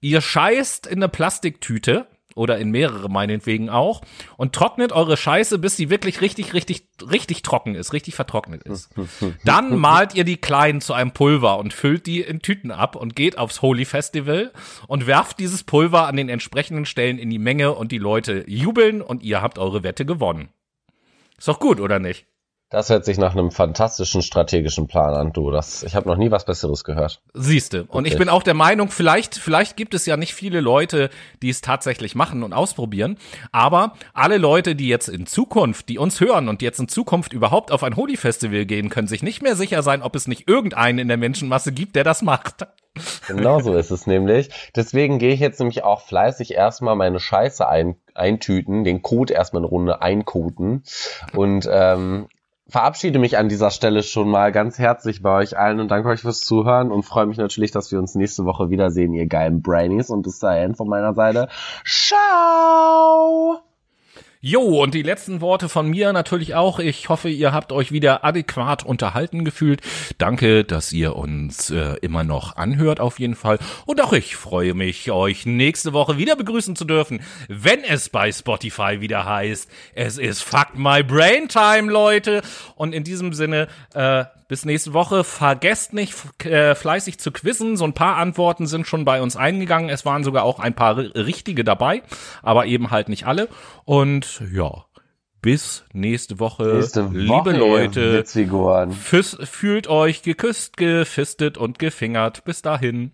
Ihr scheißt in eine Plastiktüte oder in mehrere meinetwegen auch und trocknet eure Scheiße, bis sie wirklich richtig, richtig, richtig trocken ist, richtig vertrocknet ist. Dann malt ihr die Kleinen zu einem Pulver und füllt die in Tüten ab und geht aufs Holy Festival und werft dieses Pulver an den entsprechenden Stellen in die Menge und die Leute jubeln und ihr habt eure Wette gewonnen. Ist doch gut, oder nicht? Das hört sich nach einem fantastischen strategischen Plan an, du. Das, ich habe noch nie was Besseres gehört. Siehste. Und okay. ich bin auch der Meinung, vielleicht, vielleicht gibt es ja nicht viele Leute, die es tatsächlich machen und ausprobieren. Aber alle Leute, die jetzt in Zukunft, die uns hören und jetzt in Zukunft überhaupt auf ein Holy Festival gehen, können sich nicht mehr sicher sein, ob es nicht irgendeinen in der Menschenmasse gibt, der das macht. Genau so ist es nämlich. Deswegen gehe ich jetzt nämlich auch fleißig erstmal meine Scheiße ein, eintüten, den Code erstmal eine Runde einkoten und ähm, verabschiede mich an dieser Stelle schon mal ganz herzlich bei euch allen und danke euch fürs Zuhören und freue mich natürlich, dass wir uns nächste Woche wiedersehen, ihr geilen Brainies. Und bis dahin von meiner Seite. Ciao! Jo, und die letzten Worte von mir natürlich auch. Ich hoffe, ihr habt euch wieder adäquat unterhalten gefühlt. Danke, dass ihr uns äh, immer noch anhört auf jeden Fall. Und auch ich freue mich, euch nächste Woche wieder begrüßen zu dürfen, wenn es bei Spotify wieder heißt, es ist Fuck My Brain Time, Leute. Und in diesem Sinne, äh, bis nächste Woche. Vergesst nicht, äh, fleißig zu quizzen. So ein paar Antworten sind schon bei uns eingegangen. Es waren sogar auch ein paar richtige dabei, aber eben halt nicht alle. Und ja, bis nächste Woche. Nächste Woche Liebe Leute, fühlt euch geküsst, gefistet und gefingert. Bis dahin.